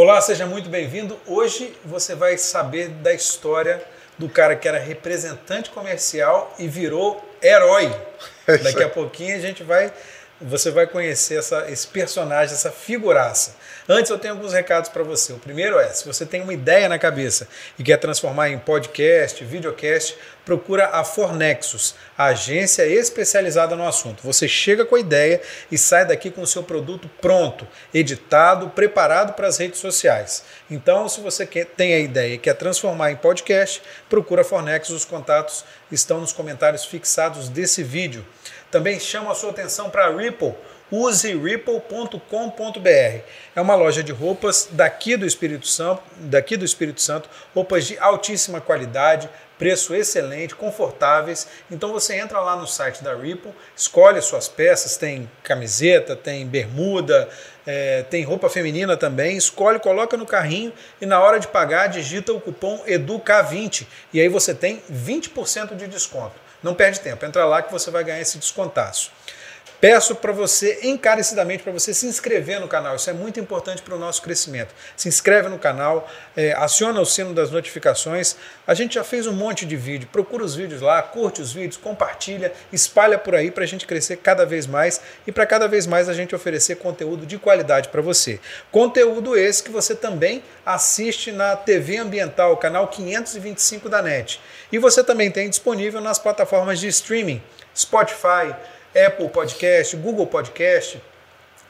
Olá, seja muito bem-vindo. Hoje você vai saber da história do cara que era representante comercial e virou herói. Daqui a pouquinho a gente vai você vai conhecer essa, esse personagem, essa figuraça. Antes eu tenho alguns recados para você. O primeiro é, se você tem uma ideia na cabeça e quer transformar em podcast, videocast, procura a Fornexus, a agência especializada no assunto. Você chega com a ideia e sai daqui com o seu produto pronto, editado, preparado para as redes sociais. Então, se você quer, tem a ideia e quer transformar em podcast, procura a Fornexus. Os contatos estão nos comentários fixados desse vídeo. Também chamo a sua atenção para a Ripple. Use ripple.com.br. É uma loja de roupas daqui do Espírito Santo, daqui do Espírito Santo, roupas de altíssima qualidade, preço excelente, confortáveis. Então você entra lá no site da Ripple, escolhe suas peças, tem camiseta, tem bermuda, é, tem roupa feminina também, escolhe, coloca no carrinho e na hora de pagar digita o cupom EDUCA20 e aí você tem 20% de desconto. Não perde tempo, entra lá que você vai ganhar esse descontaço. Peço para você, encarecidamente, para você se inscrever no canal. Isso é muito importante para o nosso crescimento. Se inscreve no canal, é, aciona o sino das notificações. A gente já fez um monte de vídeo. Procura os vídeos lá, curte os vídeos, compartilha, espalha por aí para a gente crescer cada vez mais e para cada vez mais a gente oferecer conteúdo de qualidade para você. Conteúdo esse que você também assiste na TV Ambiental, canal 525 da NET. E você também tem disponível nas plataformas de streaming, Spotify, Apple Podcast, Google Podcast,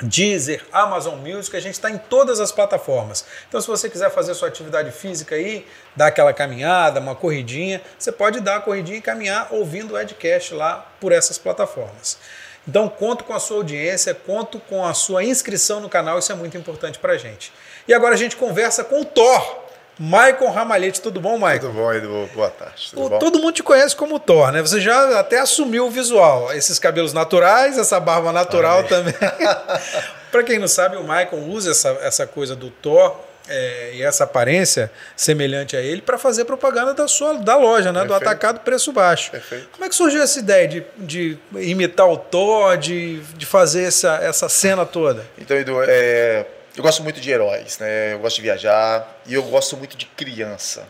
Deezer, Amazon Music, a gente está em todas as plataformas. Então, se você quiser fazer sua atividade física aí, dar aquela caminhada, uma corridinha, você pode dar a corridinha e caminhar ouvindo o Edcast lá por essas plataformas. Então, conto com a sua audiência, conto com a sua inscrição no canal, isso é muito importante para a gente. E agora a gente conversa com o Thor. Maicon Ramalhete, tudo bom, Maicon? Tudo bom, Edu? Boa tarde. O, todo mundo te conhece como Thor, né? Você já até assumiu o visual. Esses cabelos naturais, essa barba natural também. Para quem não sabe, o Maicon usa essa, essa coisa do Thor é, e essa aparência semelhante a ele para fazer propaganda da sua da loja, né? Perfeito. Do atacado preço baixo. Perfeito. Como é que surgiu essa ideia de, de imitar o Thor, de, de fazer essa, essa cena toda? Então, Edu, é eu gosto muito de heróis, né? Eu gosto de viajar e eu gosto muito de criança,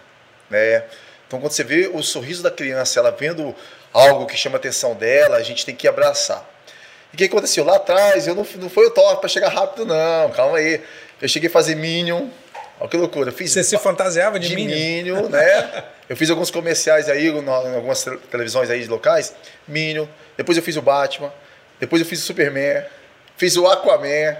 né? Então quando você vê o sorriso da criança, ela vendo algo que chama a atenção dela, a gente tem que abraçar. E o que aconteceu lá atrás? Eu não, não foi o top para chegar rápido não, calma aí. Eu cheguei a fazer Minion, Olha que loucura. Eu fiz Você se fantasiava de, de Minion? Minion, né? eu fiz alguns comerciais aí, em algumas televisões aí de locais. Minion. Depois eu fiz o Batman. Depois eu fiz o Superman. Fiz o Aquaman.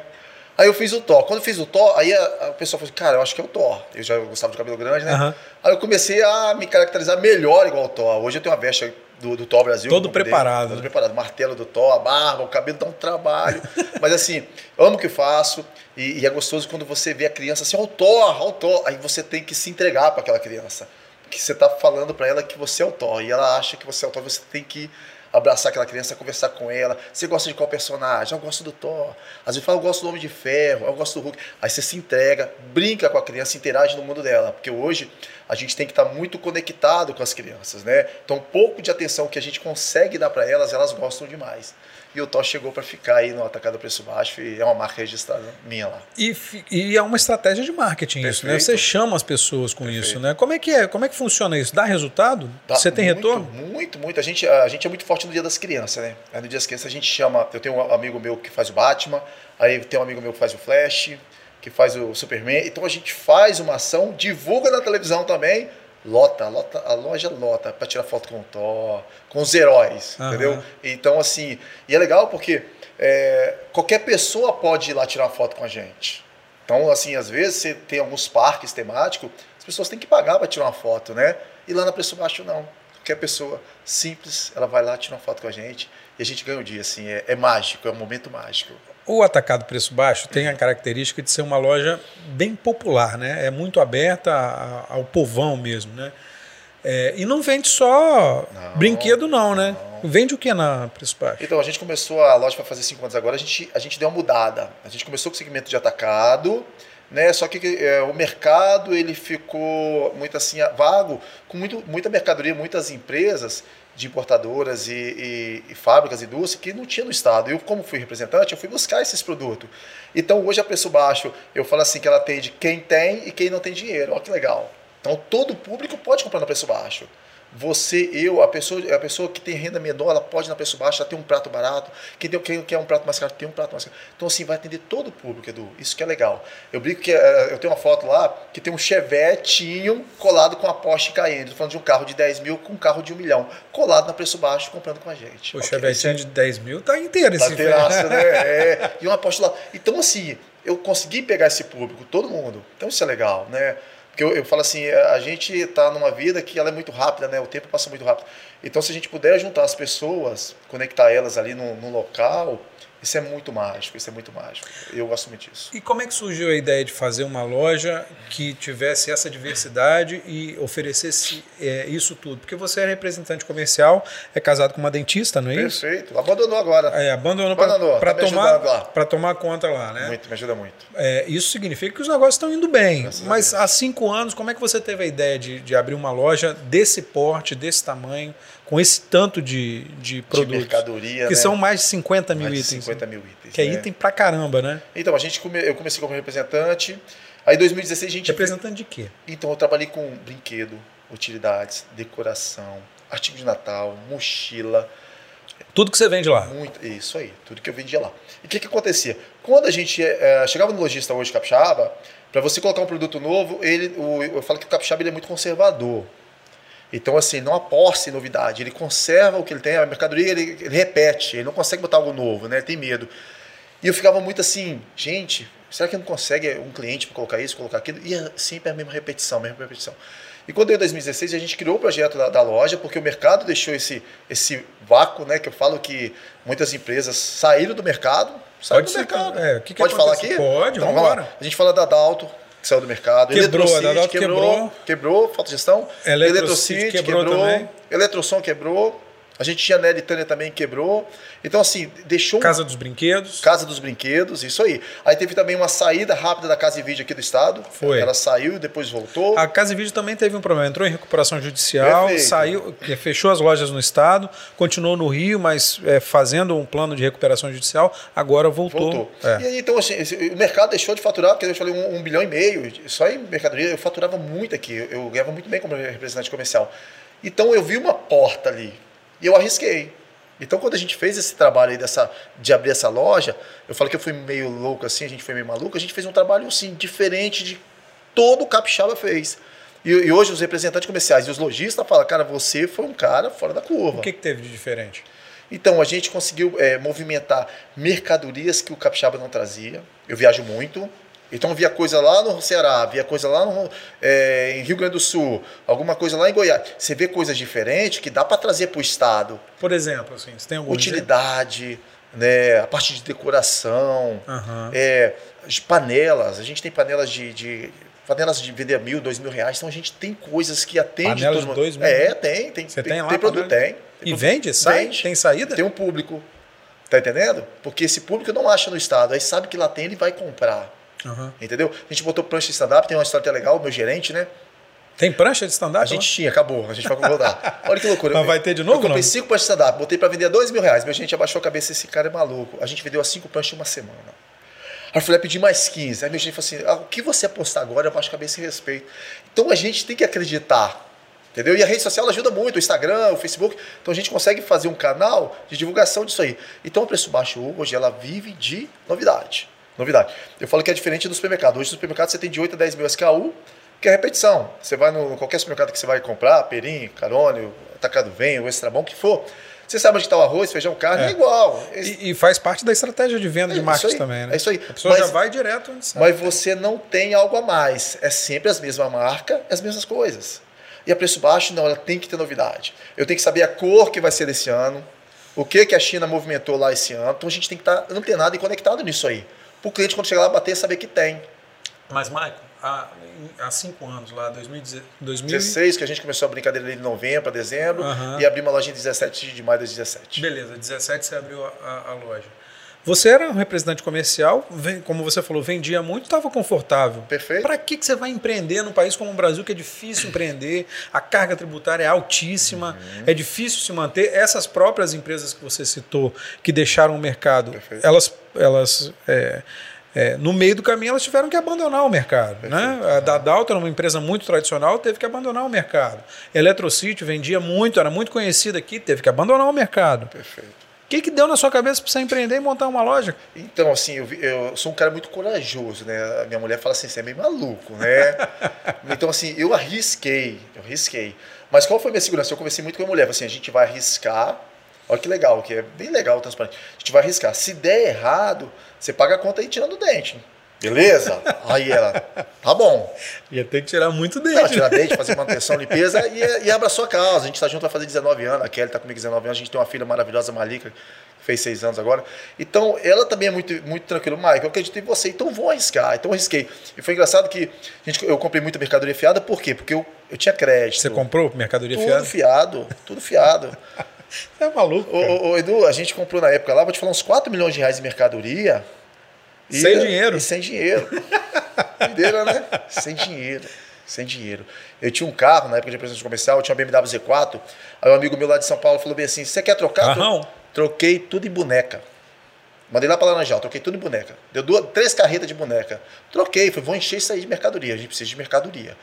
Aí eu fiz o Thor. Quando eu fiz o Thor, aí a, a pessoa falou assim, cara, eu acho que é o Thor. Eu já gostava de cabelo grande, né? Uhum. Aí eu comecei a me caracterizar melhor igual o Thor. Hoje eu tenho uma veste do, do Thor Brasil. Todo preparado. Todo preparado. Martelo do Thor, a barba, o cabelo dá um trabalho. Mas assim, amo o que faço. E, e, é gostoso quando você vê a criança assim, ó, o Thor, ó, o Thor. Aí você tem que se entregar para aquela criança. Que você tá falando para ela que você é o Thor. E ela acha que você é o Thor, você tem que abraçar aquela criança, conversar com ela. Você gosta de qual personagem? Eu gosto do Thor. Às vezes fala, eu gosto do Homem de Ferro, eu gosto do Hulk. Aí você se entrega, brinca com a criança, interage no mundo dela. Porque hoje a gente tem que estar muito conectado com as crianças, né? Então, um pouco de atenção que a gente consegue dar para elas, elas gostam demais. E o Thor chegou para ficar aí no atacado preço baixo e é uma marca registrada minha lá. E, e é uma estratégia de marketing Perfeito. isso, né? Você chama as pessoas com Perfeito. isso, né? Como é que é? Como é que funciona isso? Dá resultado? Dá Você tem muito, retorno? Muito, muito. A gente, a gente é muito forte no Dia das Crianças, né? Aí no Dia das Crianças a gente chama, eu tenho um amigo meu que faz o Batman, aí tem um amigo meu que faz o Flash, que faz o Superman. Então a gente faz uma ação, divulga na televisão também, lota, lota a loja lota para tirar foto com o Thor, com os heróis, uhum. entendeu? Então, assim, e é legal porque é, qualquer pessoa pode ir lá tirar foto com a gente. Então, assim, às vezes você tem alguns parques temáticos, as pessoas têm que pagar para tirar uma foto, né? E lá na Preço Baixo, não. Qualquer pessoa simples, ela vai lá tirar uma foto com a gente e a gente ganha o dia, assim, é, é mágico, é um momento mágico. O Atacado Preço Baixo tem a característica de ser uma loja bem popular, né? É muito aberta ao povão mesmo, né? É, e não vende só não, brinquedo, não, né? Não. Vende o que na Preço Baixo? Então, a gente começou a loja para fazer cinco anos agora, a gente, a gente deu uma mudada. A gente começou com o segmento de atacado, né? Só que é, o mercado ele ficou muito assim vago, com muito, muita mercadoria, muitas empresas de importadoras e, e, e fábricas, indústria, que não tinha no estado. Eu, como fui representante, eu fui buscar esses produtos. Então, hoje a Preço Baixo, eu falo assim que ela atende quem tem e quem não tem dinheiro. Olha que legal. Então, todo público pode comprar no Preço Baixo. Você, eu, a pessoa, a pessoa que tem renda menor, ela pode ir na preço baixo, ela tem um prato barato. Quem, tem, quem quer um prato mais caro, tem um prato mais caro. Então, assim, vai atender todo o público, Edu. Isso que é legal. Eu brinco que uh, eu tenho uma foto lá que tem um chevetinho colado com a Porsche Cayenne. Estou falando de um carro de 10 mil com um carro de um milhão. Colado na preço baixo, comprando com a gente. O okay, chevetinho de 10 mil tá inteiro tá esse né? É. E uma Porsche lá. Então, assim, eu consegui pegar esse público, todo mundo. Então, isso é legal, né? Porque eu, eu falo assim, a gente está numa vida que ela é muito rápida, né? O tempo passa muito rápido. Então, se a gente puder juntar as pessoas, conectar elas ali no, no local, isso é muito mágico, isso é muito mágico. Eu gosto muito disso. E como é que surgiu a ideia de fazer uma loja que tivesse essa diversidade e oferecesse é, isso tudo? Porque você é representante comercial, é casado com uma dentista, não é isso? Perfeito. Abandonou agora. É, abandonou, para tá tomar, para tomar conta lá, né? Muito, me ajuda muito. É, isso significa que os negócios estão indo bem. Graças Mas há cinco anos, como é que você teve a ideia de, de abrir uma loja desse porte, desse tamanho, com esse tanto de, de produtos. De mercadoria. Que né? são mais de 50 mil mais itens. 50 mil itens. Que é né? item pra caramba, né? Então, a gente come, eu comecei como representante. Aí em 2016 a gente. Representante de quê? Então, eu trabalhei com brinquedo, utilidades, decoração, artigo de Natal, mochila. Tudo que você vende lá. Muito, isso aí, tudo que eu vendia lá. E o que, que acontecia? Quando a gente é, chegava no lojista hoje capixaba, para você colocar um produto novo, ele, o, eu falo que o capixaba ele é muito conservador. Então, assim, não aposta em novidade. Ele conserva o que ele tem, a mercadoria ele, ele, repete, ele não consegue botar algo novo, né? Ele tem medo. E eu ficava muito assim, gente, será que não consegue um cliente para colocar isso, colocar aquilo? E é sempre a mesma repetição, a mesma repetição. E quando em 2016 a gente criou o projeto da, da, loja, porque o mercado deixou esse, esse vácuo, né? Que eu falo que muitas empresas saíram do mercado. Saíram Pode do mercado. É, que que Pode falar aqui? Pode, então, vamos lá. A gente fala da Dalto, saiu do mercado. Quebrou, a quebrou, quebrou. Quebrou, falta de gestão. Eletrocity quebrou, quebrou também. Eletrosom quebrou. A gente tinha Nelly Tânia também quebrou. Então, assim, deixou. Casa dos Brinquedos. Casa dos Brinquedos, isso aí. Aí teve também uma saída rápida da Casa e Vídeo aqui do estado. Foi. Ela saiu e depois voltou. A Casa e Vídeo também teve um problema. Entrou em recuperação judicial, Perfeito. saiu, fechou as lojas no estado, continuou no Rio, mas é, fazendo um plano de recuperação judicial, agora voltou. Voltou. É. E aí, então, assim, o mercado deixou de faturar, porque eu falei um, um, bilhão e meio. Só em mercadoria eu faturava muito aqui. Eu, eu ganhava muito bem como representante comercial. Então eu vi uma porta ali. E eu arrisquei. Então, quando a gente fez esse trabalho aí dessa, de abrir essa loja, eu falo que eu fui meio louco assim, a gente foi meio maluco, a gente fez um trabalho assim, diferente de todo o Capixaba fez. E, e hoje os representantes comerciais e os lojistas falam, cara, você foi um cara fora da curva. O que, que teve de diferente? Então, a gente conseguiu é, movimentar mercadorias que o Capixaba não trazia. Eu viajo muito, então via coisa lá no Ceará, via coisa lá no, é, em Rio Grande do Sul, alguma coisa lá em Goiás. Você vê coisas diferentes que dá para trazer para o estado. Por exemplo, assim, você tem algum utilidade, né, a parte de decoração, uhum. é, panelas. A gente tem panelas de, de panelas de vender mil, dois mil reais. Então a gente tem coisas que atende panelas todo mundo. Dois mil? É, tem, tem. Você tem, tem lá? Tem produto, tem. tem e produto, vende? Sai? Vende. Tem saída? Tem um público. Tá entendendo? Porque esse público não acha no estado, aí sabe que lá tem, ele vai comprar. Uhum. Entendeu? A gente botou prancha de stand-up, tem uma história até legal, meu gerente, né? Tem prancha de stand-up? A gente tinha, acabou. A gente vai rodar. Olha que loucura. Mas vai ter de novo? Eu comprei cinco pranchas de stand-up, botei para vender a dois mil reais. Meu gerente abaixou a cabeça, esse cara é maluco. A gente vendeu as cinco pranchas em uma semana. Aí eu falei, pedir mais 15. Aí meu gerente falou assim: ah, o que você apostar agora, eu baixo a cabeça e respeito. Então a gente tem que acreditar. Entendeu? E a rede social ajuda muito, o Instagram, o Facebook. Então a gente consegue fazer um canal de divulgação disso aí. Então o preço baixo hoje, ela vive de novidade. Novidade. Eu falo que é diferente do supermercado. Hoje no supermercado você tem de 8 a 10 mil SKU, que é repetição. Você vai no qualquer supermercado que você vai comprar, Perim, Carone, Atacado Vem, o Extra Bom, que for. Você sabe onde está o arroz, feijão, carne, é, é igual. E, e, faz parte da estratégia de venda é de marketing também, né? É isso aí. A pessoa mas, já vai direto onde sabe. Mas você não tem algo a mais. É sempre as mesmas marcas, as mesmas coisas. E a preço baixo, não, ela tem que ter novidade. Eu tenho que saber a cor que vai ser desse ano, o que, que a China movimentou lá esse ano. Então a gente tem que estar antenado e conectado nisso aí para o cliente, quando chegar lá, bater saber que tem. Mas, Maicon, há, há cinco anos, lá, 2016, que a gente começou a brincadeira de novembro para dezembro, uhum. e abriu uma loja em 17 de maio de 2017. Beleza, 17 você abriu a, a, a loja. Você era um representante comercial, como você falou, vendia muito, estava confortável. Perfeito. Para que, que você vai empreender num país como o Brasil, que é difícil empreender, a carga tributária é altíssima, Uhum. é difícil se manter? Essas próprias empresas que você citou, que deixaram o mercado, Perfeito. elas, elas é, é, no meio do caminho, elas tiveram que abandonar o mercado. Né? A Dadalto era uma empresa muito tradicional, teve que abandonar o mercado. Eletrocity vendia muito, era muito conhecida aqui, teve que abandonar o mercado. Perfeito. O que, que deu na sua cabeça para você empreender e montar uma loja? Então, assim, eu, eu sou um cara muito corajoso, né? A minha mulher fala assim, você é meio maluco, né? então, assim, eu arrisquei, eu arrisquei. Mas qual foi a minha segurança? Eu conversei muito com a minha mulher, assim, a gente vai arriscar, olha que legal, que é bem legal o transparente. A gente vai arriscar. Se der errado, você paga a conta aí tirando o dente. Beleza? Aí ela, tá bom. Ia ter que tirar muito dente. Tirar dente, fazer manutenção, limpeza e, e abra a sua causa. A gente tá junto, vai fazer 19 anos. A Kelly tá comigo 19 anos. A gente tem uma filha maravilhosa, Malika, que fez 6 anos agora. Então, ela também é muito, muito tranquila. Mike, eu acredito em você, então vou arriscar. Então, eu arrisquei. E foi engraçado que a gente, eu comprei muita mercadoria fiada, por quê? Porque eu, eu tinha crédito. Você comprou mercadoria Tudo fiada? fiado, tudo fiado. Você é maluco. Ô, cara. ô, ô, Edu, a gente comprou na época lá, vou te falar, uns 4 milhões de reais em mercadoria. E- Sem dinheiro. E sem dinheiro. Doideira, né? Sem dinheiro. Sem dinheiro. Eu tinha um carro na época de representação comercial, eu tinha uma BMW Z4. Aí um amigo meu lá de São Paulo falou bem assim: você quer trocar? Carrão? Troquei tudo em boneca. Mandei lá para Laranjal, troquei tudo em boneca. Deu duas, três carretas de boneca. Troquei, falei, vou encher isso aí de mercadoria. A gente precisa de mercadoria.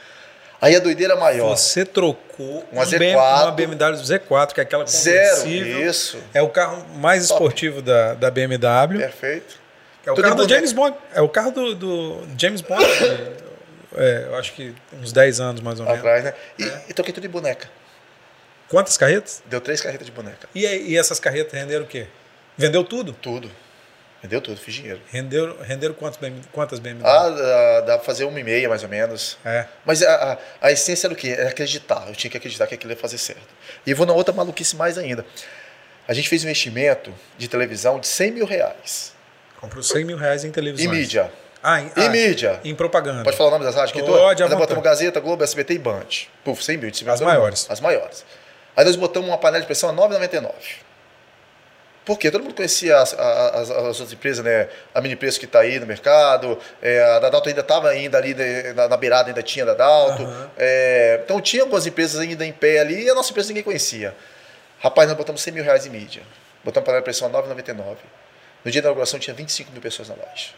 Aí a doideira maior. Você trocou Uma um Z4. BM uma BMW Z4, que é aquela Zero. Isso. É o carro mais Top. esportivo da, da BMW. Perfeito. É o Tudo carro do. James Bond. É o carro do, do James Bond. é, eu acho que uns 10 anos mais ou menos. Atrás, né? E, É. e troquei tudo em boneca. Quantas carretas? Deu três carretas de boneca. E, e essas carretas renderam o quê? Vendeu tudo? Tudo. Vendeu tudo, fiz dinheiro. Renderam, renderam quantos BMW, quantas BMW? Ah, dá, dá pra fazer uma e meia, mais ou menos. É. Mas a, a, a essência era o quê? Era acreditar. Eu tinha que acreditar que aquilo ia fazer certo. E vou na outra maluquice mais ainda. A gente fez um investimento de televisão de 100 mil reais. Comprou 100 mil reais em Em televisão. mídia. Ah, em, Em ah, mídia. Em propaganda. Pode falar o nome das rádios? que Pode, à Nós botamos Gazeta, Globo, SBT e Band. Puf, 100 mil. distribuidora As maiores. As maiores. Aí nós botamos uma panela de pressão a 9,99. Por quê? Todo mundo conhecia as, as, as outras empresas, né? A Mini Preço que está aí no mercado, é, a Dadalto ainda estava ainda ali né, na, na beirada, ainda tinha Dadalto. Aham. É, então tinha algumas empresas ainda em pé ali e a nossa empresa ninguém conhecia. Rapaz, nós botamos 100 mil reais em mídia. Botamos panela de pressão a 9,99. No dia da inauguração tinha 25 mil pessoas na loja.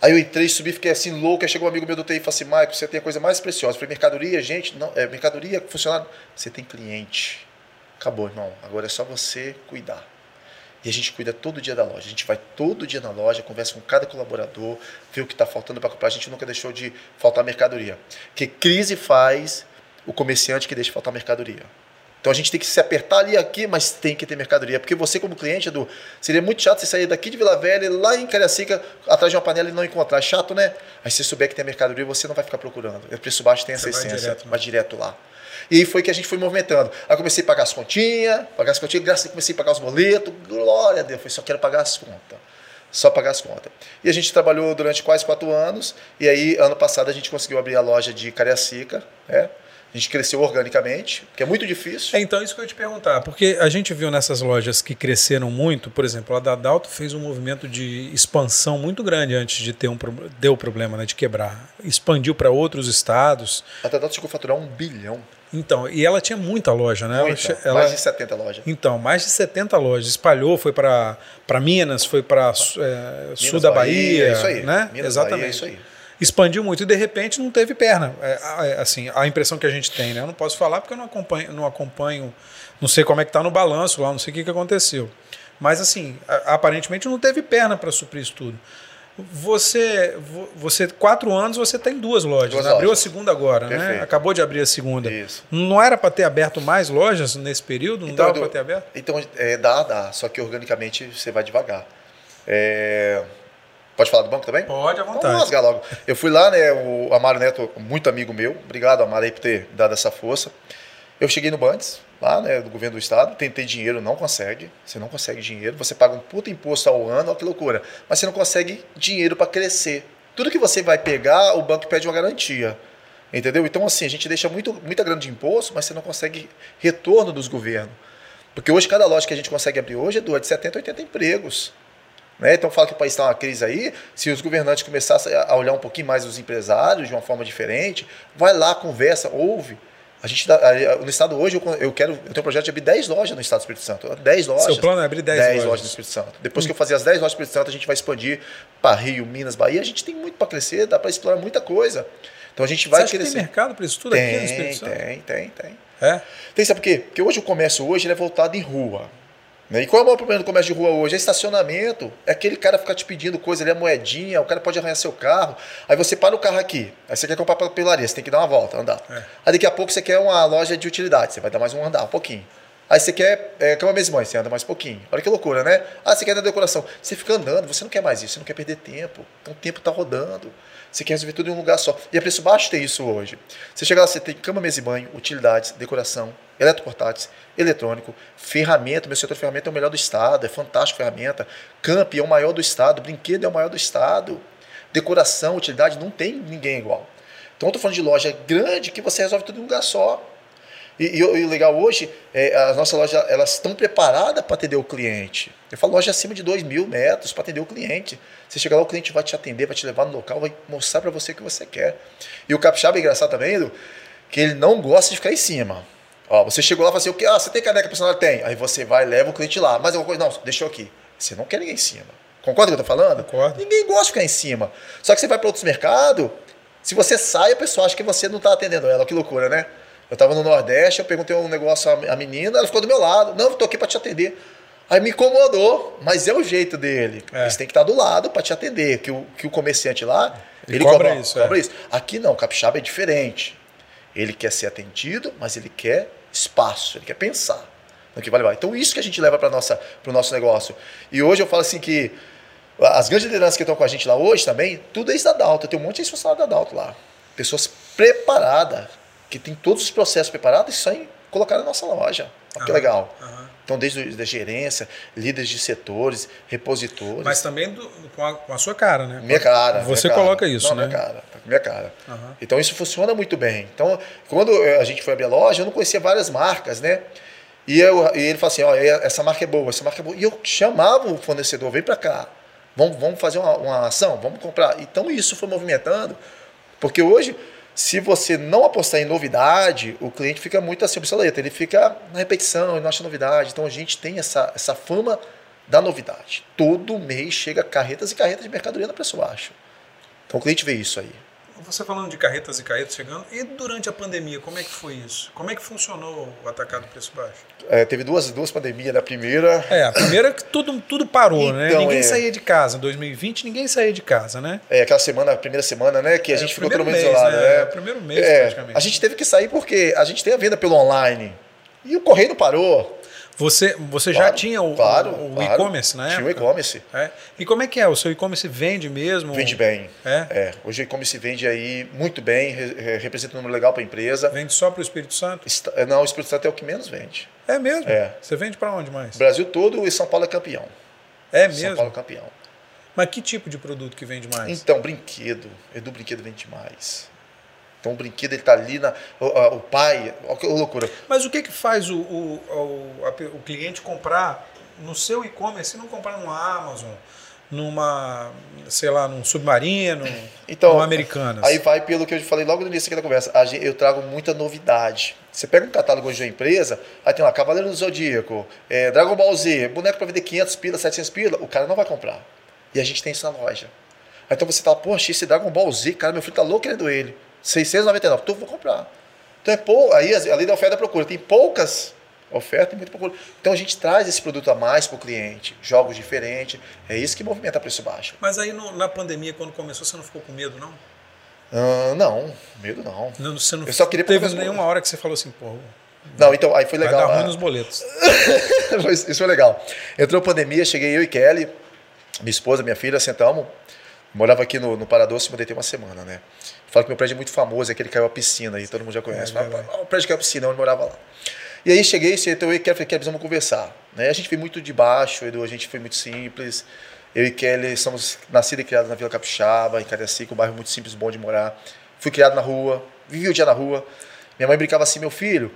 Aí eu entrei, subi, fiquei assim louco. Aí chegou um amigo meu do TI e falou assim: Michael, você tem a coisa mais preciosa. Eu falei: mercadoria, gente, não, é, mercadoria, funcionário. Você tem cliente. Acabou, irmão. Agora é só você cuidar. E a gente cuida todo dia da loja. A gente vai todo dia na loja, conversa com cada colaborador, vê o que está faltando para comprar. A gente nunca deixou de faltar mercadoria. Porque crise faz o comerciante que deixa faltar mercadoria. Então a gente tem que se apertar ali aqui, mas tem que ter mercadoria. Porque você, como cliente, Edu, seria muito chato você sair daqui de Vila Velha, lá em Cariacica, atrás de uma panela e não encontrar. Chato, né? Aí se souber que tem mercadoria, você não vai ficar procurando. O preço baixo tem essa Você vai essência. direto, né? vai direto lá. E aí foi que a gente foi movimentando. Aí comecei a pagar as continhas, pagar as continhas, graças a Deus comecei a pagar os boletos. Glória a Deus, foi só quero pagar as contas. Só pagar as contas. E a gente trabalhou durante quase quatro anos. E aí, ano passado, a gente conseguiu abrir a loja de Cariacica. Né? A gente cresceu organicamente, que é muito difícil. É, então, isso que eu ia te perguntar, porque a gente viu nessas lojas que cresceram muito, por exemplo, a Dadalto fez um movimento de expansão muito grande antes de ter um deu o problema né, de quebrar. Expandiu para outros estados. A Tadalto chegou a faturar um bilhão. Então, e ela tinha muita loja, né? Muita, ela- Mais de 70 lojas. Então, mais de 70 lojas. Espalhou, foi para Minas, foi para sul da Bahia, Bahia. isso aí. Né? Minas, Exatamente. Bahia, isso aí. Expandiu muito e de repente não teve perna. É, a- é, assim, a impressão que a gente tem, né? Eu não posso falar porque eu não acompanho, não acompanho, não sei como é que está no balanço lá, não sei o que, que aconteceu. Mas assim, a- aparentemente não teve perna para suprir isso tudo. Você, vo- você, quatro anos, você tem duas lojas. Duas né? Abriu a lojas. segunda agora, né? Perfeito. Acabou de abrir a segunda. Isso. Não era para ter aberto mais lojas nesse período? Não dava Edu, para ter aberto? Então, é, dá, dá. Só que organicamente você vai devagar. É, Pode falar do banco também? Pode, à Vamos vontade. rasgar logo. Eu fui lá, né? O Amaro Neto, muito amigo meu. Obrigado, Amaro, aí, por ter dado essa força. Eu cheguei no Bandes, lá, né? Do governo do estado. Tentei dinheiro, não consegue. Você não consegue dinheiro. Você paga um puta imposto ao ano, olha que loucura. Mas você não consegue dinheiro para crescer. Tudo que você vai pegar, o banco pede uma garantia. Entendeu? Então, assim, a gente deixa muito, muita grana de imposto, mas você não consegue retorno dos governos. Porque hoje, cada loja que a gente consegue abrir hoje, é de 70, 80 empregos. Né? Então fala que o país está uma crise aí, se os governantes começassem a olhar um pouquinho mais os empresários de uma forma diferente, vai lá, conversa, ouve. A gente no estado hoje, eu, eu quero. Eu tenho um projeto de abrir 10 lojas no estado do Espírito Santo. 10 lojas. Seu plano é abrir 10, 10 lojas. lojas no Espírito Santo. Depois que eu fazer as 10 lojas no Espírito Santo, a gente vai expandir para Rio, Minas, Bahia. A gente tem muito para crescer, dá para explorar muita coisa. Então a gente vai Você crescer. tem mercado para isso tudo tem, aqui no Espírito Santo? Tem, tem, tem. É? Tem, sabe por quê? Porque hoje o comércio hoje é voltado em rua. Né? E qual é o maior problema do comércio de rua hoje? É estacionamento. É aquele cara ficar te pedindo coisa ali, a moedinha, o cara pode arranhar seu carro. Aí você para o carro aqui, aí você quer comprar papelaria, você tem que dar uma volta, andar. É. Aí daqui a pouco você quer uma loja de utilidade, você vai dar mais um andar, um pouquinho. Aí você quer é, cama mesa mãe, você anda mais um pouquinho. Olha que loucura, né? Ah, você quer na decoração. Você fica andando, você não quer mais isso, você não quer perder tempo. Então o tempo está rodando. Você quer resolver tudo em um lugar só. E a preço baixo tem isso hoje. Você chega lá, você tem cama, mesa e banho, utilidades, decoração, eletroportáteis, eletrônico, ferramenta. Meu setor de ferramenta é o melhor do estado, é fantástico ferramenta. Camp é o maior do estado, brinquedo é o maior do estado. Decoração, utilidade, não tem ninguém igual. Então eu estou falando de loja grande que você resolve tudo em um lugar só. E, o legal hoje, é, as nossas lojas elas estão preparadas para atender o cliente. Eu falo loja acima de 2 mil metros para atender o cliente. Você chega lá, o cliente vai te atender, vai te levar no local, vai mostrar para você o que você quer. E o capixaba é engraçado também, Edu, que ele não gosta de ficar em cima. Ó, você chegou lá e fala assim, o que? Ah, você tem caneca personal? Tem. Aí você vai leva o cliente lá. Mas alguma coisa, não, deixou aqui. Você não quer ninguém em cima. Concorda com o que eu tô falando? Concordo. Ninguém gosta de ficar em cima. Só que você vai para outros mercados, se você sai, a pessoa acha que você não está atendendo ela. Que loucura, né? Eu estava no Nordeste, eu perguntei um negócio à menina, ela ficou do meu lado. Não, estou aqui para te atender. Aí me incomodou, mas é o jeito dele. É. Eles têm que estar do lado para te atender. Que o, que o comerciante lá, ele, ele cobra, cobra, isso, cobra é. isso. Aqui não, o capixaba é diferente. Ele quer ser atendido, mas ele quer espaço, ele quer pensar no que vai levar. Então isso que a gente leva para o nosso negócio. E hoje eu falo assim que as grandes lideranças que estão com a gente lá hoje também, tudo é isso da Dalto. Tem um monte de funcionário da Dalto lá. Pessoas preparadas, que tem todos os processos preparados e só em colocar na nossa loja. Olha que legal. Então, desde a gerência, líderes de setores, repositores. Mas também do, com, a, com, a, sua cara, né? Minha cara. Você minha coloca cara. isso, Não, né? Minha cara. Minha cara. Uhum. Então, isso funciona muito bem. Então, quando a gente foi abrir a loja, eu não conhecia várias marcas, né? E, eu, e ele falou assim: essa marca é boa, essa marca é boa. E eu chamava o fornecedor: vem para cá, vamos, vamos fazer uma, uma ação, vamos comprar. Então, isso foi movimentando, porque hoje se você não apostar em novidade, o cliente fica muito assim obsoleto, ele fica na repetição, ele não acha novidade. Então a gente tem essa, essa fama da novidade. Todo mês chega carretas e carretas de mercadoria na preço baixo. Então o cliente vê isso aí. Você falando de carretas e carretas chegando, e durante a pandemia, como é que foi isso? Como é que funcionou o atacado preço baixo? É, teve duas, duas pandemias. Na primeira. É, a primeira que tudo, tudo parou, né? então, né? Ninguém é... saía de casa. Em 2020, ninguém saía de casa, né? É, aquela semana, a primeisa semana, né? Que a é, gente ficou todo mundo isolado. Né? É, o primeiro mês, é, praticamente. A gente teve que sair porque a gente tem a venda pelo online. E o correio não parou. Você, você já tinha o, claro, o, o claro. e-commerce na tinha o e-commerce. É. E como é que é? O seu e-commerce vende mesmo? Vende bem. É? é. Hoje o e-commerce vende aí muito bem, re representa um número legal para a empresa. Vende só para o Espírito Santo? Não, o Espírito Santo é o que menos vende. É mesmo? É. Você vende para onde mais? Brasil todo e São Paulo é campeão. É mesmo? São Paulo é campeão. Mas que tipo de produto que vende mais? Então, brinquedo. Edu Brinquedo vende mais. Então o brinquedo ele tá ali na o, o pai, olha que loucura. Mas o que que faz o, o, o, a, o cliente comprar no seu e-commerce e não comprar no Amazon, numa, sei lá, num submarino, então, numa Americanas? Aí vai pelo que eu falei logo no início aqui da conversa. Eu trago muita novidade. Você pega um catálogo hoje da empresa, aí tem lá Cavaleiro do Zodíaco, é, Dragon Ball Z, boneco para vender 500 pila, 700 pila, o cara não vai comprar. E a gente tem isso na loja. Então você tá, poxa, esse Dragon Ball Z, cara, meu filho tá louco querendo ele. 699, tu vou comprar. Então é pou, aí a lei da oferta e procura. Tem poucas ofertas e muita procura. Então a gente traz esse produto a mais para o cliente, jogos diferentes. É isso que movimenta preço baixo. Mas aí no, na pandemia, quando começou, você não ficou com medo, não? Uh, não, medo não. não você não eu só queria teve nenhuma hora que você falou assim, pô. Não, então aí foi legal. Vai dar ruim nos boletos. isso foi legal. Entrou a pandemia, cheguei eu e Kelly, minha esposa, minha filha, sentamos. Morava aqui no, no Paradoce, mudei tem uma semana, né? Falo que meu prédio é muito famoso, é aquele que caiu a piscina aí, todo mundo já conhece. É, Fala, o prédio caiu a piscina, onde morava lá. E aí cheguei, sentou eu e Kelly, falei, Kelly, precisamos conversar. Né? A gente foi muito de baixo, Edu, a gente foi muito simples. Eu e Kelly somos nascidos e criados na Vila Capixaba, em Cariacica, um bairro muito simples, bom de morar. Fui criado na rua, vivi o dia na rua. Minha mãe brincava assim, meu filho,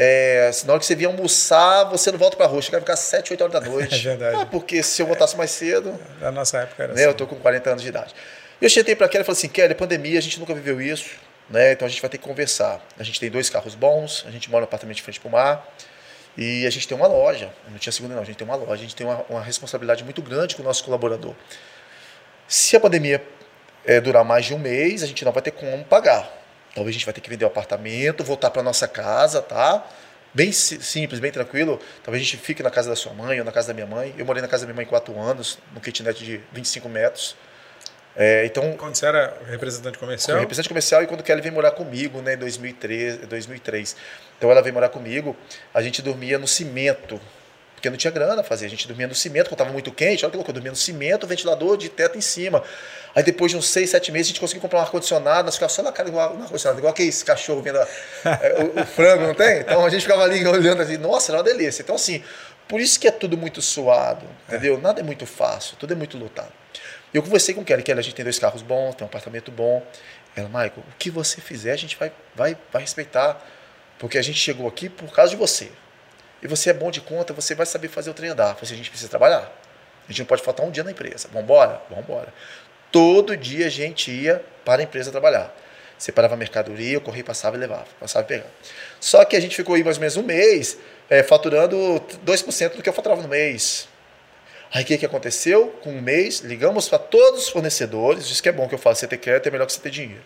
É, na hora que você vinha almoçar, você não volta para a rua, chega a ficar 7, 8 horas da noite. É verdade. Ah, porque se eu voltasse mais cedo. Na nossa época era né, assim. Eu tô com 40 anos de idade. Eu cheguei para Kelly e falei assim: Kelly, pandemia, a gente nunca viveu isso, né? Então a gente vai ter que conversar. A gente tem dois carros bons, a gente mora no apartamento de frente para o mar. E a gente tem uma loja, não tinha segunda não, a gente tem uma loja, a gente tem uma, uma responsabilidade muito grande com o nosso colaborador. Se a pandemia é, durar mais de um mês, a gente não vai ter como pagar. Talvez a gente vai ter que vender o apartamento, voltar para nossa casa, tá? Bem simples, bem tranquilo. Talvez a gente fique na casa da sua mãe ou na casa da minha mãe. Eu morei na casa da minha mãe quatro anos, no kitnet de 25 metros. É, então, quando você era representante comercial? Representante comercial e quando Kelly veio morar comigo, né, em 2003, 2003. Então ela veio morar comigo, a gente dormia no cimento, porque não tinha grana a fazer. A gente dormia no cimento, quando estava muito quente, olha que louco, eu dormia no cimento, ventilador de teto em cima. Aí depois de uns 6, 7 meses, a gente conseguiu comprar um ar-condicionado, nós ficávamos só na cara igual um ar-condicionado, igual aquele cachorro vendo a, é, o, o, frango, não tem? Então a gente ficava ali olhando assim, nossa, era uma delícia. Então assim, por isso que é tudo muito suado, entendeu? Nada é muito fácil, tudo é muito lutado. Eu conversei com Kelly, Kelly, a gente tem dois carros bons, tem um apartamento bom. Ela, Michael, o que você fizer, a gente vai, vai, vai respeitar, porque a gente chegou aqui por causa de você. E você é bom de conta, você vai saber fazer o trem andar. Falei, a gente precisa trabalhar. A gente não pode faltar um dia na empresa. Vamos embora? Vamos embora. Todo dia a gente ia para a empresa trabalhar. Separava a mercadoria, eu corria, passava e levava. Passava e pegava. Só que a gente ficou aí mais ou menos um mês é, faturando 2% do que eu faturava no mês. Aí o que, que aconteceu? Com um mês, ligamos para todos os fornecedores, isso que é bom que eu falo, você ter crédito é melhor que você ter dinheiro.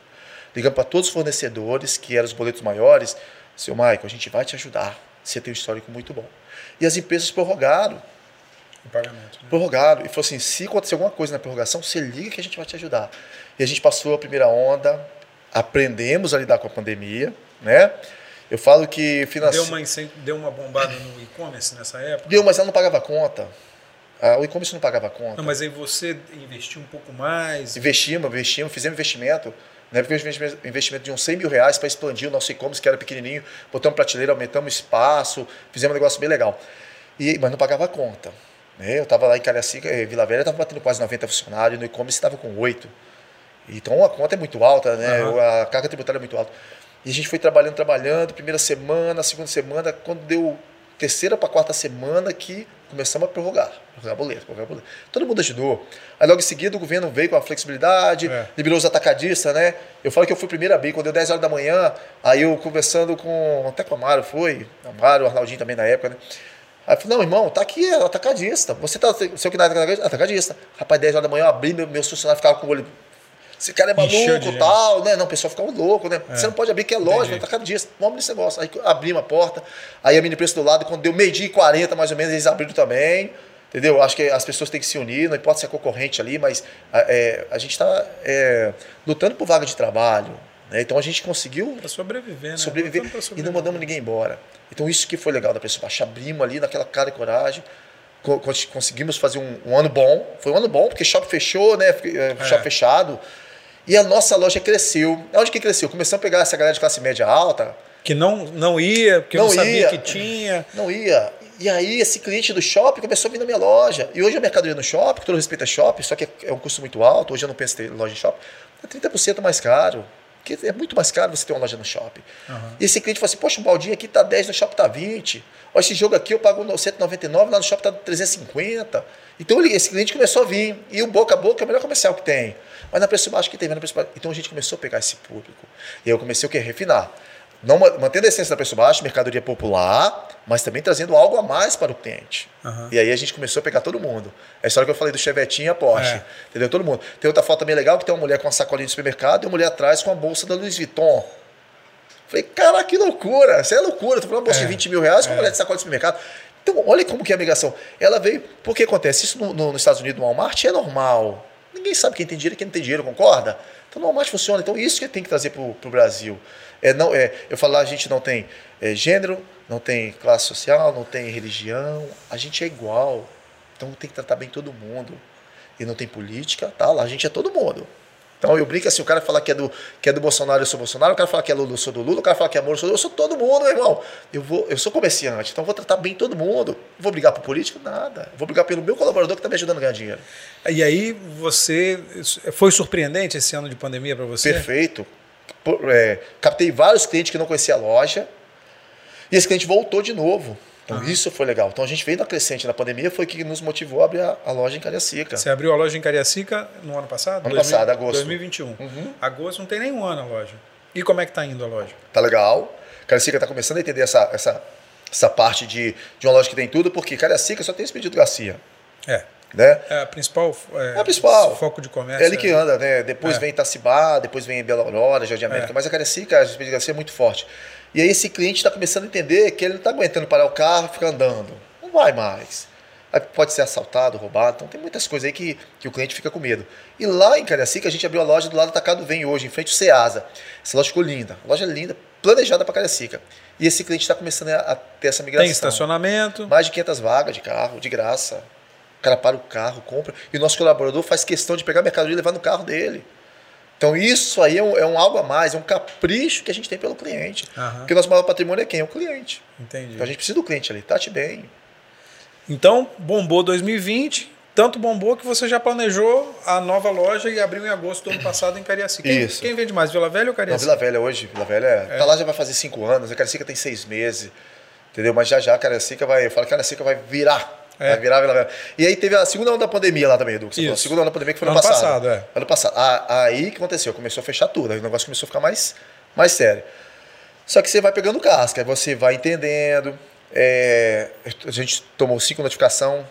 Ligamos para todos os fornecedores, que eram os boletos maiores, seu Michael, a gente vai te ajudar, você tem um histórico muito bom. E as empresas prorrogaram. O pagamento. Né? Prorrogaram. E falou assim, se acontecer alguma coisa na prorrogação, você liga que a gente vai te ajudar. E a gente passou a primeira onda, aprendemos a lidar com a pandemia, né? Eu falo que finance... deu, uma, deu uma bombada no e-commerce nessa época? Deu, mas ela não pagava conta. Ah, o e-commerce não pagava conta. Não, mas aí você investiu um pouco mais? Investimos, investimos, fizemos investimento. Na época, investimento de uns 100 mil reais para expandir o nosso e-commerce, que era pequenininho. Botamos prateleira, aumentamos espaço, fizemos um negócio bem legal. E, mas não pagava conta. Né? Eu estava lá em Cariacica, eh, Vila Velha, estava batendo quase 90 funcionários, no e-commerce estava com 8. Então a conta é muito alta, né? Uhum. a carga tributária é muito alta. E a gente foi trabalhando, trabalhando, primeira semana, segunda semana, quando deu terceira para quarta semana que começamos a prorrogar, prorrogar boleto, prorrogar boleto. Todo mundo ajudou. Aí logo em seguida o governo veio com a flexibilidade, é. liberou os atacadistas, né? Eu falo que eu fui primeiro a abrir, quando deu 10 horas da manhã, aí eu conversando com, até com o Amaro foi, Amaro, o Arnaldinho também na época, né? Aí eu falei, não, irmão, tá aqui, é atacadista. Você tá, seu que não é atacadista. Rapaz, 10 horas da manhã eu abri, meu, meu funcionário ficava com o olho esse cara é maluco e tal, né? Não, o pessoal ficava louco, né? É. Você não pode abrir que é lógico, tá cada dia, vamos nesse negócio. Aí abrimos a porta, aí a mini preço do lado, quando deu meio-dia e 40 mais ou menos, eles abriram também. Entendeu? Acho que as pessoas têm que se unir, não importa se é concorrente ali, mas é, a gente está é, lutando por vaga de trabalho. Né? Então a gente conseguiu pra sobreviver, né? sobreviver, sobreviver, e não mandamos ninguém embora. Então isso que foi legal da pessoa. Abrimos ali naquela cara e coragem conseguimos fazer um, um, ano bom. Foi um ano bom, porque shopping fechou, né? É. Shopping fechado. E a nossa loja cresceu. Onde que cresceu? Começamos a pegar essa galera de classe média alta. Que não, não ia, porque não, não sabia ia, que tinha. Não ia. E aí esse cliente do shopping começou a vir na minha loja. E hoje a mercadoria no shopping, com todo respeito a shopping, só que é um custo muito alto, hoje eu não penso em ter loja em shopping, é 30% mais caro. Porque é muito mais caro você ter uma loja no shopping. Uhum. E esse cliente falou assim, poxa, o baldinho aqui tá 10, no shopping tá 20. Olha, esse jogo aqui eu pago 199, lá no shopping tá 350. Então esse cliente começou a vir. E o boca a boca é o melhor comercial que tem. Mas na preço baixo que tem, na preço baixo. Então a gente começou a pegar esse público. E eu comecei o que? Refinar. Não, mantendo a essência da preço baixo, mercadoria popular, mas também trazendo algo a mais para o cliente. Uhum. E aí a gente começou a pegar todo mundo. É a história que eu falei do Chevetinho e a Porsche. É. Entendeu? Todo mundo. Tem outra foto também legal que tem uma mulher com uma sacolinha de supermercado e uma mulher atrás com a bolsa da Louis Vuitton. Falei, cara, que loucura! Isso é loucura. Tô falando uma bolsa é. de 20 mil reais com uma é. mulher de sacola de supermercado. Então, olha como que é a migração. Ela veio. Porque acontece? Isso no, no, nos Estados Unidos, no Walmart, é normal. Ninguém sabe quem tem dinheiro e quem não tem dinheiro, concorda? Então no Walmart funciona. Então isso que tem que trazer para o Brasil. É, não, é, eu falo, a gente não tem é, gênero, não tem classe social, não tem religião, a gente é igual. Então tem que tratar bem todo mundo. E não tem política, tá? Lá a gente é todo mundo. Então eu brinco assim, o cara fala que é do, que é do Bolsonaro, eu sou Bolsonaro, o cara fala que é Lula, eu sou do Lula, o cara fala que é Moro, eu sou, eu sou todo mundo, meu irmão. Eu, vou, eu sou comerciante, então vou tratar bem todo mundo. vou brigar por político? Nada. vou brigar pelo meu colaborador que está me ajudando a ganhar dinheiro. E aí você. Foi surpreendente esse ano de pandemia para você? Perfeito. É, captei vários clientes que não conheciam a loja. E esse cliente voltou de novo. Então isso foi legal. Então a gente veio na crescente na pandemia, foi que nos motivou a abrir a, a loja em Cariacica. Você abriu a loja em Cariacica no ano passado? Ano 2000, passado, agosto. 2021. Uhum. Agosto não tem nenhum ano a loja. E como é que está indo a loja? Tá legal. Cariacica está começando a entender essa, essa, essa parte de, de uma loja que tem tudo, porque Cariacica só tem Expedito Garcia. É. Né? É a principal, é, é a principal foco de comércio. É ali que é. anda, né? Depois é. vem Itacibá, depois vem Bela Aurora, Jardim América, é. mas a Cariacica, a Garcia é muito forte. E aí esse cliente está começando a entender que ele não está aguentando parar o carro e ficar andando. Não vai mais. Aí pode ser assaltado, roubado. Então tem muitas coisas aí que, que o cliente fica com medo. E lá em Cariacica, a gente abriu a loja do lado do Atacado Vem hoje, em frente ao Ceasa. Essa loja ficou linda. A loja é linda, planejada para Cariacica. E esse cliente está começando a, a, ter essa migração. Tem estacionamento. Mais de 500 vagas de carro, de graça. O cara para o carro, compra. E o nosso colaborador faz questão de pegar a mercadoria e levar no carro dele. Então isso aí é um, é um, algo a mais, é um capricho que a gente tem pelo cliente. Porque o nosso maior patrimônio é quem? É o cliente. Entendi. Então a gente precisa do cliente ali, trate bem. Então, bombou 2020, tanto bombou que você já planejou a nova loja e abriu em agosto do ano passado em Cariacica. Quem, Isso. quem vende mais, Vila Velha ou Cariacica? Não, Vila Velha hoje. Vila Velha é. Tá lá já vai fazer cinco anos, a Cariacica tem seis meses. Entendeu? Mas já já a Cariacica vai. Eu falo que a Cariacica vai virar é. Vila Velha. E aí teve a segunda onda da pandemia lá também, Edu. A segunda onda da pandemia que foi ano, ano passado. passado é. Ano passado. Ah, aí o que aconteceu? Começou a fechar tudo. Aí o negócio começou a ficar mais, mais sério. Só que você vai pegando casca, aí você vai entendendo. É, a gente tomou cinco notificações.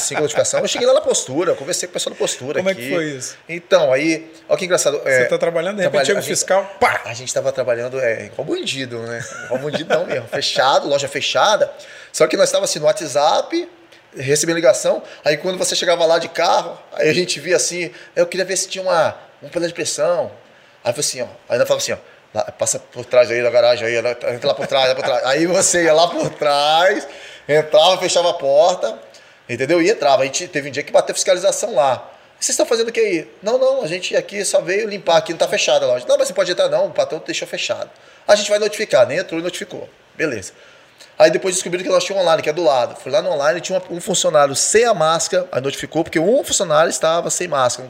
Cinco notificações. Eu cheguei lá na postura, conversei com o pessoal da postura. Como aqui. é que foi isso? Então, aí, olha que engraçado. Você está é, trabalhando, de repente chega o fiscal, pá! A gente estava trabalhando é, igual bandido, né? Igual bandido não mesmo. Fechado, loja fechada. Só que nós estávamos assim no WhatsApp, recebendo ligação. Aí quando você chegava lá de carro, aí a gente via assim, eu queria ver se tinha uma, um panela de pressão. Aí foi assim, ó. Aí ela falava assim, ó. Lá, passa por trás aí da garagem aí, entra lá por trás, lá por trás. Aí você ia lá por trás, entrava, fechava a porta, entendeu? E entrava. Aí teve um dia que bateu fiscalização lá. Vocês estão fazendo o que aí? Não, não, a gente aqui só veio limpar aqui, não está fechada a loja. Não, mas você pode entrar não, o patrão deixou fechado. A gente vai notificar, nem entrou e notificou. Beleza. Aí depois descobriram que nós tínhamos online, que é do lado. Fui lá no online tinha um funcionário sem a máscara, aí notificou, porque um funcionário estava sem máscara.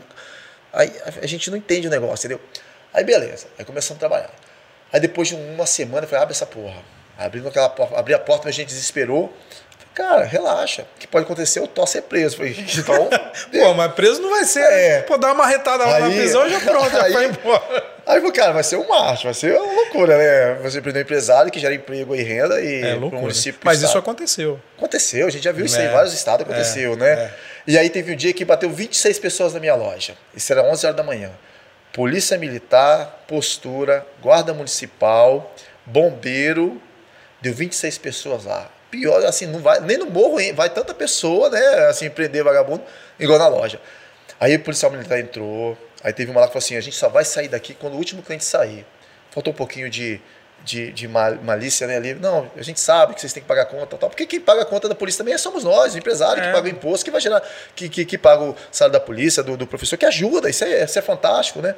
Aí a gente não entende o negócio, entendeu? Aí beleza, aí começamos a trabalhar. Aí depois de uma semana eu falei, abre essa porra. Abrindo aquela porta, abri a porta, a gente desesperou. Cara, relaxa. O que pode acontecer, eu tô ser preso. Falei, então. Pô, mas preso não vai ser. É. Pô, dar uma retada lá na prisão já pronto, já vai embora. Aí, cara, vai ser um marcha, vai ser uma loucura, né? Você prender um empresário que gera emprego e renda e é, loucura. município. Mas isso aconteceu. Aconteceu, a gente já viu é. isso em vários estados, aconteceu, é. né? É. E aí teve um dia que bateu 26 pessoas na minha loja. Isso era 11 horas da manhã. Polícia Militar, postura, guarda municipal, bombeiro, deu 26 pessoas lá. Pior, assim, não vai, nem no morro vai tanta pessoa, né? Assim, prender vagabundo, igual na loja. Aí o policial militar entrou, Aí teve uma lá que falou assim: a gente só vai sair daqui quando o último cliente sair. Faltou um pouquinho de, de, de malícia né, ali. Não, a gente sabe que vocês têm que pagar a conta tal. Porque quem paga a conta da polícia também somos nós, o empresário é. que paga o imposto, que vai gerar, que, que, que paga o salário da polícia, do, do professor, que ajuda. Isso é, isso é fantástico, né?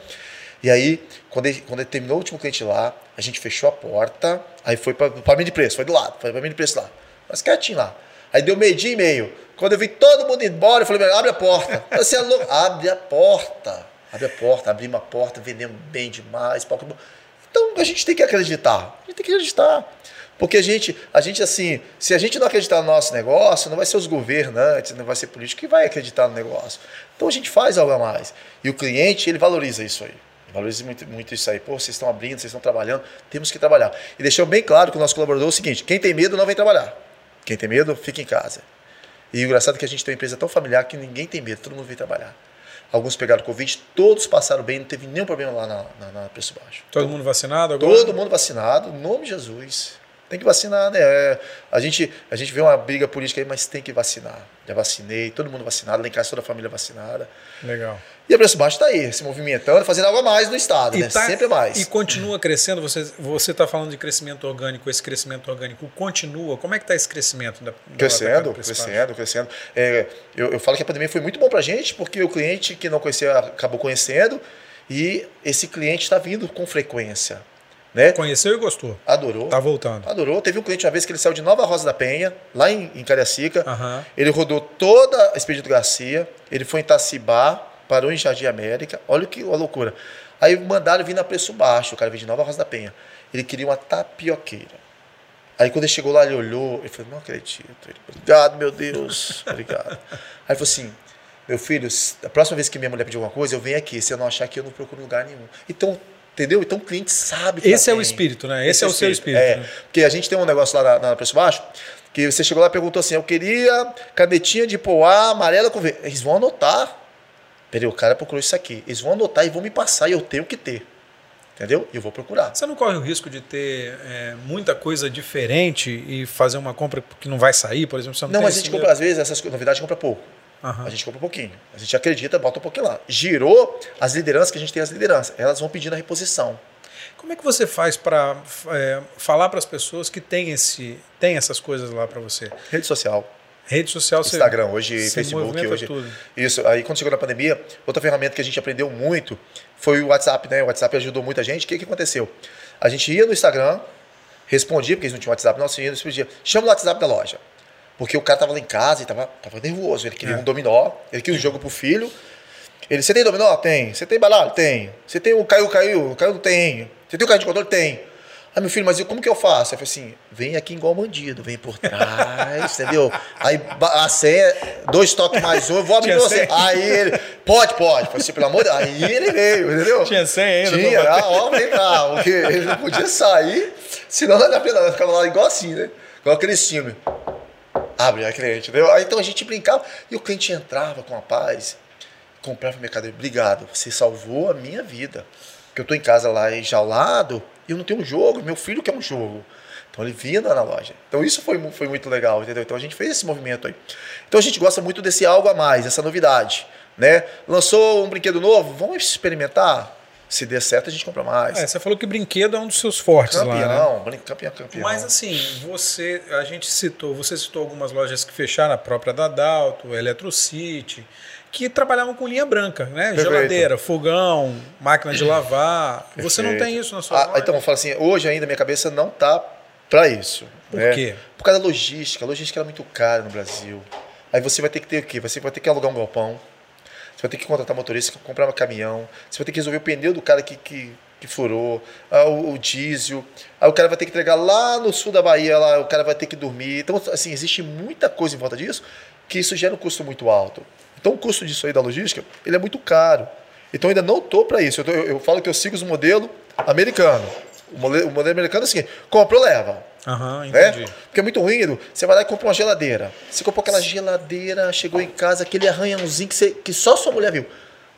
E aí, quando ele, quando ele terminou o último cliente lá, a gente fechou a porta, aí foi para o de preço, foi do lado, foi para mim de preço lá. Mas quietinho lá. Aí deu meio dia e meio. Quando eu vi todo mundo embora, eu falei, abre a porta. Você é louco? Abre a porta. Abre a porta, abrir uma porta, vendendo bem demais. Então a gente tem que acreditar. A gente tem que acreditar. Porque a gente, a gente, assim, se a gente não acreditar no nosso negócio, não vai ser os governantes, não vai ser político que vai acreditar no negócio. Então a gente faz algo a mais. E o cliente, ele valoriza isso aí. Valoriza muito, muito isso aí. Pô, vocês estão abrindo, vocês estão trabalhando, temos que trabalhar. E deixou bem claro que o nosso colaborador é o seguinte: quem tem medo não vem trabalhar. Quem tem medo, fica em casa. E o engraçado é que a gente tem uma empresa tão familiar que ninguém tem medo, todo mundo vem trabalhar. Alguns pegaram Covid, todos passaram bem, não teve nenhum problema lá na, na, na preço baixo. Todo então, mundo vacinado agora? Todo mundo vacinado, em nome de Jesus. Tem que vacinar, né? É, a, gente, a gente vê uma briga política aí, mas tem que vacinar. Já vacinei, todo mundo vacinado, lá em casa toda a família vacinada. Legal. E a Preço Baixo está aí, se movimentando, fazendo algo a mais no Estado, e né? Tá, Sempre mais. E continua crescendo, você está falando de crescimento orgânico, esse crescimento orgânico continua. Como é que está esse crescimento? Da, crescendo, da crescendo, crescendo. É, eu, eu falo que a pandemia foi muito bom para a gente, porque o cliente que não conhecia acabou conhecendo e esse cliente está vindo com frequência. Né? Conheceu e gostou. Adorou. Tá voltando. Adorou. Teve um cliente uma vez que ele saiu de Nova Rosa da Penha, lá em, em Cariacica. Uhum. Ele rodou toda a Expedito Garcia. Ele foi em Itacibá, parou em Jardim América. Olha que a loucura. Aí mandaram vir na preço baixo. O cara veio de Nova Rosa da Penha. Ele queria uma tapioqueira. Aí quando ele chegou lá, ele olhou, ele falou, não acredito. Ele, obrigado, meu Deus, obrigado. Aí ele falou assim, meu filho, a próxima vez que minha mulher pedir alguma coisa, eu venho aqui. Se eu não achar que eu não procuro lugar nenhum. Então, entendeu? Então o cliente sabe Esse é o espírito, né? Esse, Esse é o seu espírito. É, né? porque a gente tem um negócio lá na, na Preço Baixo, que você chegou lá e perguntou assim, eu queria canetinha de poá amarela com verde. Eles vão anotar. Peraí, o cara procurou isso aqui. Eles vão anotar e vão me passar e eu tenho que ter. Entendeu? E eu vou procurar. Você não corre o risco de ter é, muita coisa diferente e fazer uma compra que não vai sair, por exemplo? Você não, não mas a gente compra, às vezes, essas novidades compra pouco. Uhum. A gente compra um pouquinho. A gente acredita, bota um pouquinho lá. Girou as lideranças, que a gente tem as lideranças. Elas vão pedindo a reposição. Como é que você faz para é, falar para as pessoas que tem, esse, tem essas coisas lá para você? Rede social. Rede social, Instagram, hoje, Facebook, hoje. Tudo. Isso. Aí quando chegou na pandemia, outra ferramenta que a gente aprendeu muito foi o WhatsApp, né? O WhatsApp ajudou muita gente. O que, que aconteceu? A gente ia no Instagram, respondia, porque eles não tinham WhatsApp, não, ia, respondia, chama o WhatsApp da loja. Porque o cara tava lá em casa e tava, tava nervoso. Ele queria é. um dominó, ele queria um jogo pro filho. Ele, você tem dominó? Tem. Você tem balado? Tem. Você tem o caiu, caiu? Caiu não tem. Você tem o carro de controle? Tem. Ah, meu filho, mas como que eu faço? Eu falei assim, vem aqui igual bandido, vem por trás, entendeu? Aí a senha, dois toques mais um, eu vou abrir pra você. Aí ele, pode, pode. Falei assim, pelo amor de Deus. Aí ele veio, entendeu? Tinha senha ainda. Tinha, ah, ó, vem cá, porque ele não podia sair, senão dar ficava lá igual assim, né? Igual aquele filmes. Abre a cliente, entendeu? Aí então a gente brincava e o cliente entrava com a paz, comprava mercadoria. Obrigado, você salvou a minha vida. Porque eu tô em casa lá enjaulado, e eu não tenho um jogo, meu filho quer um jogo. Então ele vinha na loja. Então isso foi, foi muito legal, entendeu? Então a gente fez esse movimento aí. Então a gente gosta muito desse algo a mais, essa novidade. Né? Lançou um brinquedo novo, vamos experimentar? Se der certo, a gente compra mais. É, você falou que brinquedo é um dos seus fortes campeão, lá, né? Campeão, campeão. Mas assim, você, a gente citou, você citou algumas lojas que fecharam, a própria da Dalto, Electrocity, que trabalhavam com linha branca, né? Perfeito. Geladeira, fogão, máquina de lavar. Perfeito. Você não tem isso na sua ah, loja? Então, eu falo assim, hoje ainda minha cabeça não tá para isso. Por né? quê? Por causa da logística. A logística é muito cara no Brasil. Aí você vai ter que ter o quê? Você vai ter que alugar um galpão. Você vai ter que contratar motorista, comprar um caminhão. Você vai ter que resolver o pneu do cara que, que, que furou, ah, o, o, diesel. Aí o cara vai ter que entregar lá no sul da Bahia, lá, o cara vai ter que dormir. Então, assim, existe muita coisa em volta disso que isso gera um custo muito alto. Então o custo disso aí da logística, ele é muito caro. Então ainda não estou para isso. Eu, tô, eu, eu, falo que eu sigo os modelos americanos. O modelo, modelo americano é o seguinte, comprou, leva. Aham, uhum, entendi. Né? Porque é muito ruim. Você vai lá e compra uma geladeira. Você comprou aquela geladeira, chegou em casa, aquele arranhãozinho que, você, que só sua mulher viu.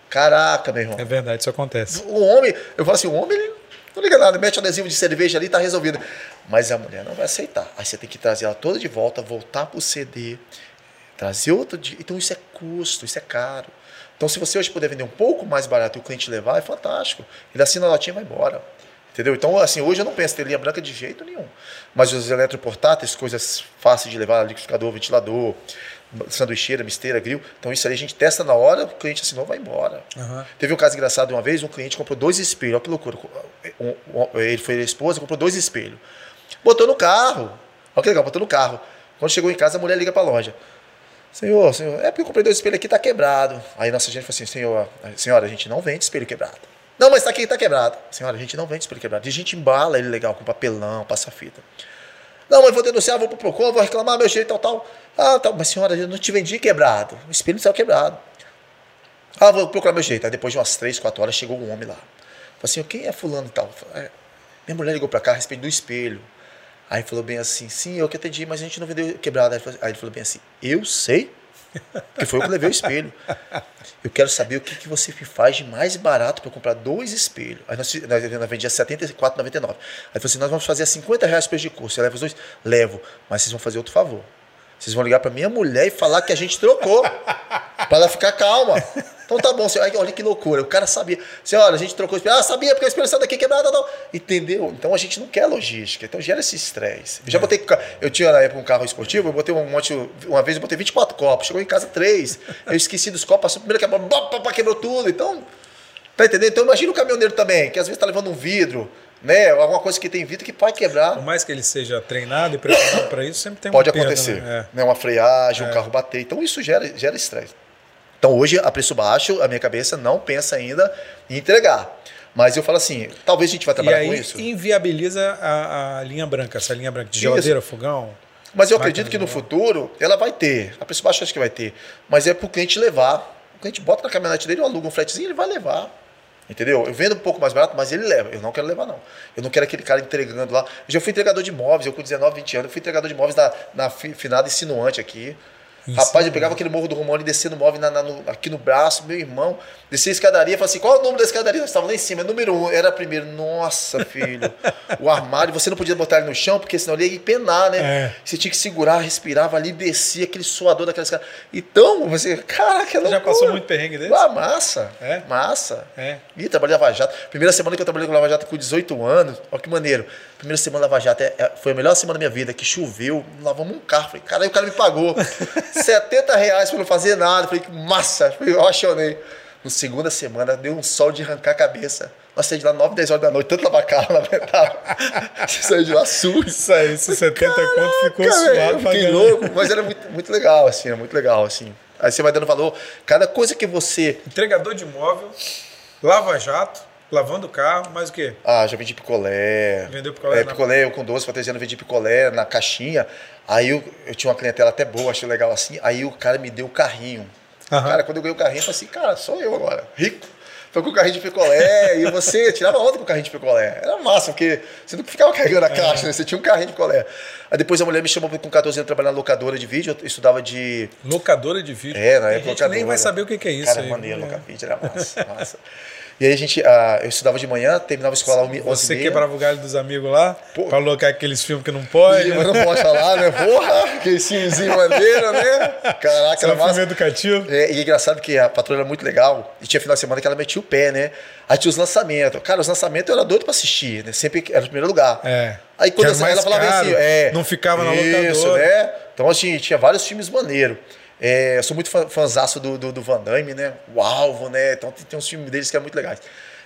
Caraca, meu irmão. É verdade, isso acontece. O homem, eu falo assim, o homem, ele não liga nada, mete adesivo de cerveja ali e tá resolvido. Mas a mulher não vai aceitar. Aí você tem que trazer ela toda de volta, voltar pro CD, trazer outro dia. Então isso é custo, isso é caro. Então se você hoje puder vender um pouco mais barato e o cliente levar, é fantástico. Ele assina a latinha e vai embora. Entendeu? Então, assim, hoje eu não penso em ter linha branca de jeito nenhum. Mas os eletroportáteis, coisas fáceis de levar, liquidificador, ventilador, sanduicheira, misteira, grill. Então, isso aí a gente testa na hora, o cliente assinou, vai embora. Uhum. Teve um caso engraçado uma vez, um cliente comprou dois espelhos, olha que loucura. Ele foi a esposa, comprou dois espelhos. Botou no carro. Olha que legal, botou no carro. Quando chegou em casa, a mulher liga para a loja. Senhor, senhor, é porque eu comprei dois espelhos aqui, tá quebrado. Aí nossa gente falou assim, senhor, senhora, a gente não vende espelho quebrado. Não, mas tá aqui, tá quebrado. Senhora, a gente não vende espelho quebrado. A gente embala ele legal, com papelão, passa fita. Não, mas vou denunciar, vou pro Procon, vou reclamar meu jeito, tal, tal. Ah, tá, mas senhora, eu não te vendi quebrado. O espelho saiu quebrado. Ah, vou procurar meu jeito. Aí depois de umas três, quatro horas chegou um homem lá. Falei assim, quem é fulano e tal? Falei, é, minha mulher ligou pra cá a respeito do espelho. Aí falou bem assim, sim, eu que atendi, mas a gente não vendeu quebrado. Aí ele falou bem assim, eu sei que foi eu que levei o espelho. Eu quero saber o que, que você faz de mais barato para comprar dois espelhos. Aí nós, nós, nós vendia R$ 74,99. Aí falou assim: nós vamos fazer a 50 reais preço de custo. Você leva os dois? Levo. Mas vocês vão fazer outro favor. Vocês vão ligar para minha mulher e falar que a gente trocou. para ela ficar calma. Então tá bom, senhor. Olha que loucura. O cara sabia. Senhora, a gente trocou o espelho. Ah, sabia, porque a expressão daqui é quebrada. Não. Entendeu? Então a gente não quer logística. Então gera esse estresse. Eu já é. botei. Eu tinha na época um carro esportivo, eu botei um monte. Uma vez eu botei 24 copos. Chegou em casa três. Eu esqueci dos copos, passou primeiro quebrou, quebrou tudo. Então. Tá entendendo? Então imagina o caminhoneiro também, que às vezes tá levando um vidro né? Alguma coisa que tem vidro que pode quebrar. Por mais que ele seja treinado e preparado para isso, sempre tem Pode acontecer. Né? É. né? Uma freagem, é. um carro bater. Então isso gera, gera estresse. Então hoje, a preço baixo, a minha cabeça não pensa ainda em entregar. Mas eu falo assim, talvez a gente vai trabalhar aí com isso. inviabiliza a, a linha branca, essa linha branca de geladeira, fogão. Mas eu acredito que no futuro ela vai ter. A preço baixo acho que vai ter. Mas é pro cliente levar. O cliente bota na caminhonete dele, eu alugo um flatzinho, ele vai levar. Entendeu? Eu vendo um pouco mais barato, mas ele leva. Eu não quero levar, não. Eu não quero aquele cara entregando lá. Eu já fui entregador de imóveis, eu com 19, 20 anos, eu fui entregador de imóveis na, na fi- finada insinuante aqui. Rapaz, eu pegava aquele morro do Romão e descia no móvel na- na- no- aqui no braço, meu irmão. Descia a escadaria falava assim: qual é o número da escadaria? Nós estávamos lá em cima, número um, era primeiro. Nossa, filho. o armário, você não podia botar ele no chão, porque senão ele ia empenar, né? É. Você tinha que segurar, respirava ali, descia aquele suador daquela escada. Então, você, caraca, Você já loucura. passou muito perrengue desse? Ah, massa. É? Massa. É. Ih, trabalhei Lava Jato. Primeira semana que eu trabalhei com Lava Jato com 18 anos. Olha que maneiro. Primeira semana Lava Jato é- é- foi a melhor semana da minha vida, que choveu, lavamos um carro. Falei, caralho, o cara me pagou 70 reais pra não fazer nada. Falei, que massa. Falei, Eu apaixonei. No segunda semana, deu um sol de arrancar a cabeça. Nós saímos de lá 9, 10 horas da noite, tanto lavar carro, na. Você saiu de lá sujo. Isso aí, esses 70 conto ficou suado fiquei louco, mas era muito, muito legal, assim, era muito legal, assim. Aí você vai dando valor. Cada coisa que você Entregador de imóvel, lava-jato, lavando o carro, mais o quê? Ah, já vendi picolé. Vendeu picolé É, na- picolé, eu com doce, fantasiando, vendi picolé na caixinha. Aí eu, eu tinha uma clientela até boa, achei legal assim. Aí o cara me deu o carrinho. Aham. Cara, quando eu ganhei o carrinho, eu falei assim, cara, sou eu agora, rico. Tô com o carrinho de picolé e você tirava onda com o carrinho de picolé. Era massa, porque você não ficava carregando a caixa, né? Você tinha um carrinho de picolé. Aí depois a mulher me chamou com 14 anos trabalhar na locadora de vídeo, eu estudava de Locadora de vídeo. é, na época gente que nem vai saber o que que é isso. Cara, aí. maneiro, É. locar vídeo era massa, massa. E aí a gente, ah, eu estudava de manhã, terminava a escola às 11 Você quebrava o galho dos amigos lá, Pô. pra alocar aqueles filmes que não pode. Mas não pode falar, né? Porra, que filmezinho maneiro, né? Caraca, Só era um filme massa. educativo. É, e é engraçado que a patroa era muito legal. E tinha final de semana que ela metia o pé, né? Aí tinha os lançamentos. Cara, os lançamentos eu era doido pra assistir, né? Sempre era o primeiro lugar. É. Aí quando eu, ela falava caro, assim, é. não ficava na Isso, locadora. né? Então, assim, tinha vários filmes maneiros. É, eu sou muito fã, fãzaço do, do, do Van Damme, né? O Alvo, né? Então tem, tem uns filmes deles que eram muito legais.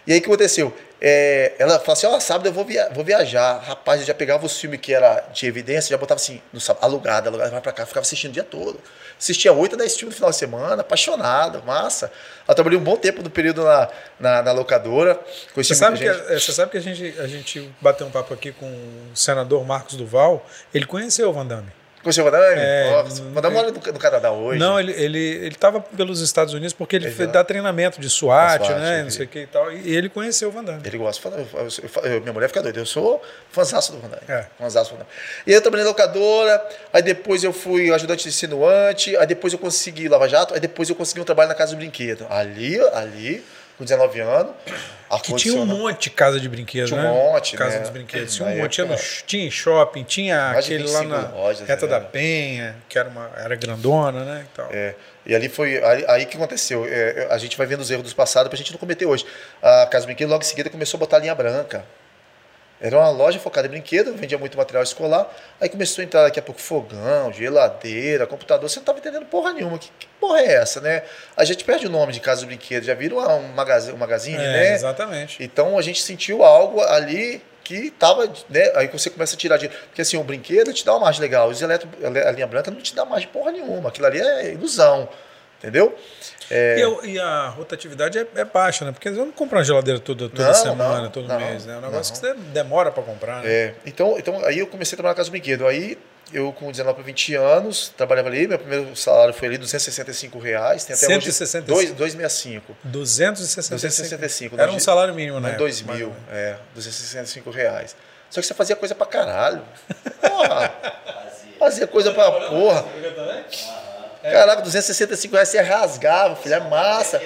E aí o que aconteceu? É, ela falou assim: Ó, sábado eu vou, via vou viajar. Rapaz, eu já pegava os filmes que era de evidência, já botava assim, no sábado, alugado, alugado, vai pra cá, ficava assistindo o dia todo. Assistia 8 a 10 filmes no final de semana, apaixonado, massa. Eu trabalhei um bom tempo no período na, na, na locadora. Você sabe, que, gente. é, você sabe que a gente, a gente bateu um papo aqui com o senador Marcos Duval. Ele conheceu o Van Damme. Conheceu o Van Damme? É, Van Damme mora no, no Canadá hoje. Não, ele ele ele estava pelos Estados Unidos porque ele Exato. dá treinamento de SWAT, SWAT, né? Não sei o que e tal. E ele conheceu o Van Damme. Ele gosta. Eu, eu, eu, minha mulher fica doida. Eu sou fãzaço do Van Damme. É. Fãzaço do Van Damme. E aí eu trabalhei na locadora, aí depois eu fui ajudante de insinuante, aí depois eu consegui Lava Jato, aí depois eu consegui um trabalho na Casa do Brinquedo. Ali, ali, com 19 anos. Que tinha um monte de casa de brinquedos, Tinha um né? monte, Casa né? dos brinquedos. Tinha um monte. Tinha, no, época- tinha em shopping, tinha aquele lá 25 na lojas, Reta né? da Penha, que era, uma, era grandona, né? E tal. É, e ali foi. Aí, aí que aconteceu? É, a gente vai vendo os erros do passado pra gente não cometer hoje. A Casa do Brinquedo logo em seguida começou a botar linha branca. Era uma loja focada em brinquedo, vendia muito material escolar. Aí começou a entrar daqui a pouco fogão, geladeira, computador. Você não estava entendendo porra nenhuma. Que, que porra é essa, né? A gente perde o nome de Casa do Brinquedo. Já viram um magazine, um magazine É, né? exatamente. Então a gente sentiu algo ali que tava, né? Aí você começa a tirar dinheiro. Porque assim, o brinquedo te dá uma margem legal. Os eletro, a linha branca não te dá margem porra nenhuma. Aquilo ali é ilusão. Entendeu? É, E, eu- e a rotatividade é, é baixa, né? Porque você não compra uma geladeira toda, toda Não, semana, não, todo não, mês, né? É um negócio não. que você demora para comprar, né? é, então, então, aí eu comecei a trabalhar na Casa do Brinquedo. Aí eu, com 19 para 20 anos, trabalhava ali. Meu primeiro salário foi ali 265 reais. Tem até 165. hoje 2, 265. 265. 265, Era um salário mínimo, né? Né? 2 mil, é, 265 reais. Só que você fazia coisa pra caralho. Porra, fazia coisa pra porra. Caraca, 265 reais você rasgava, filho, é massa.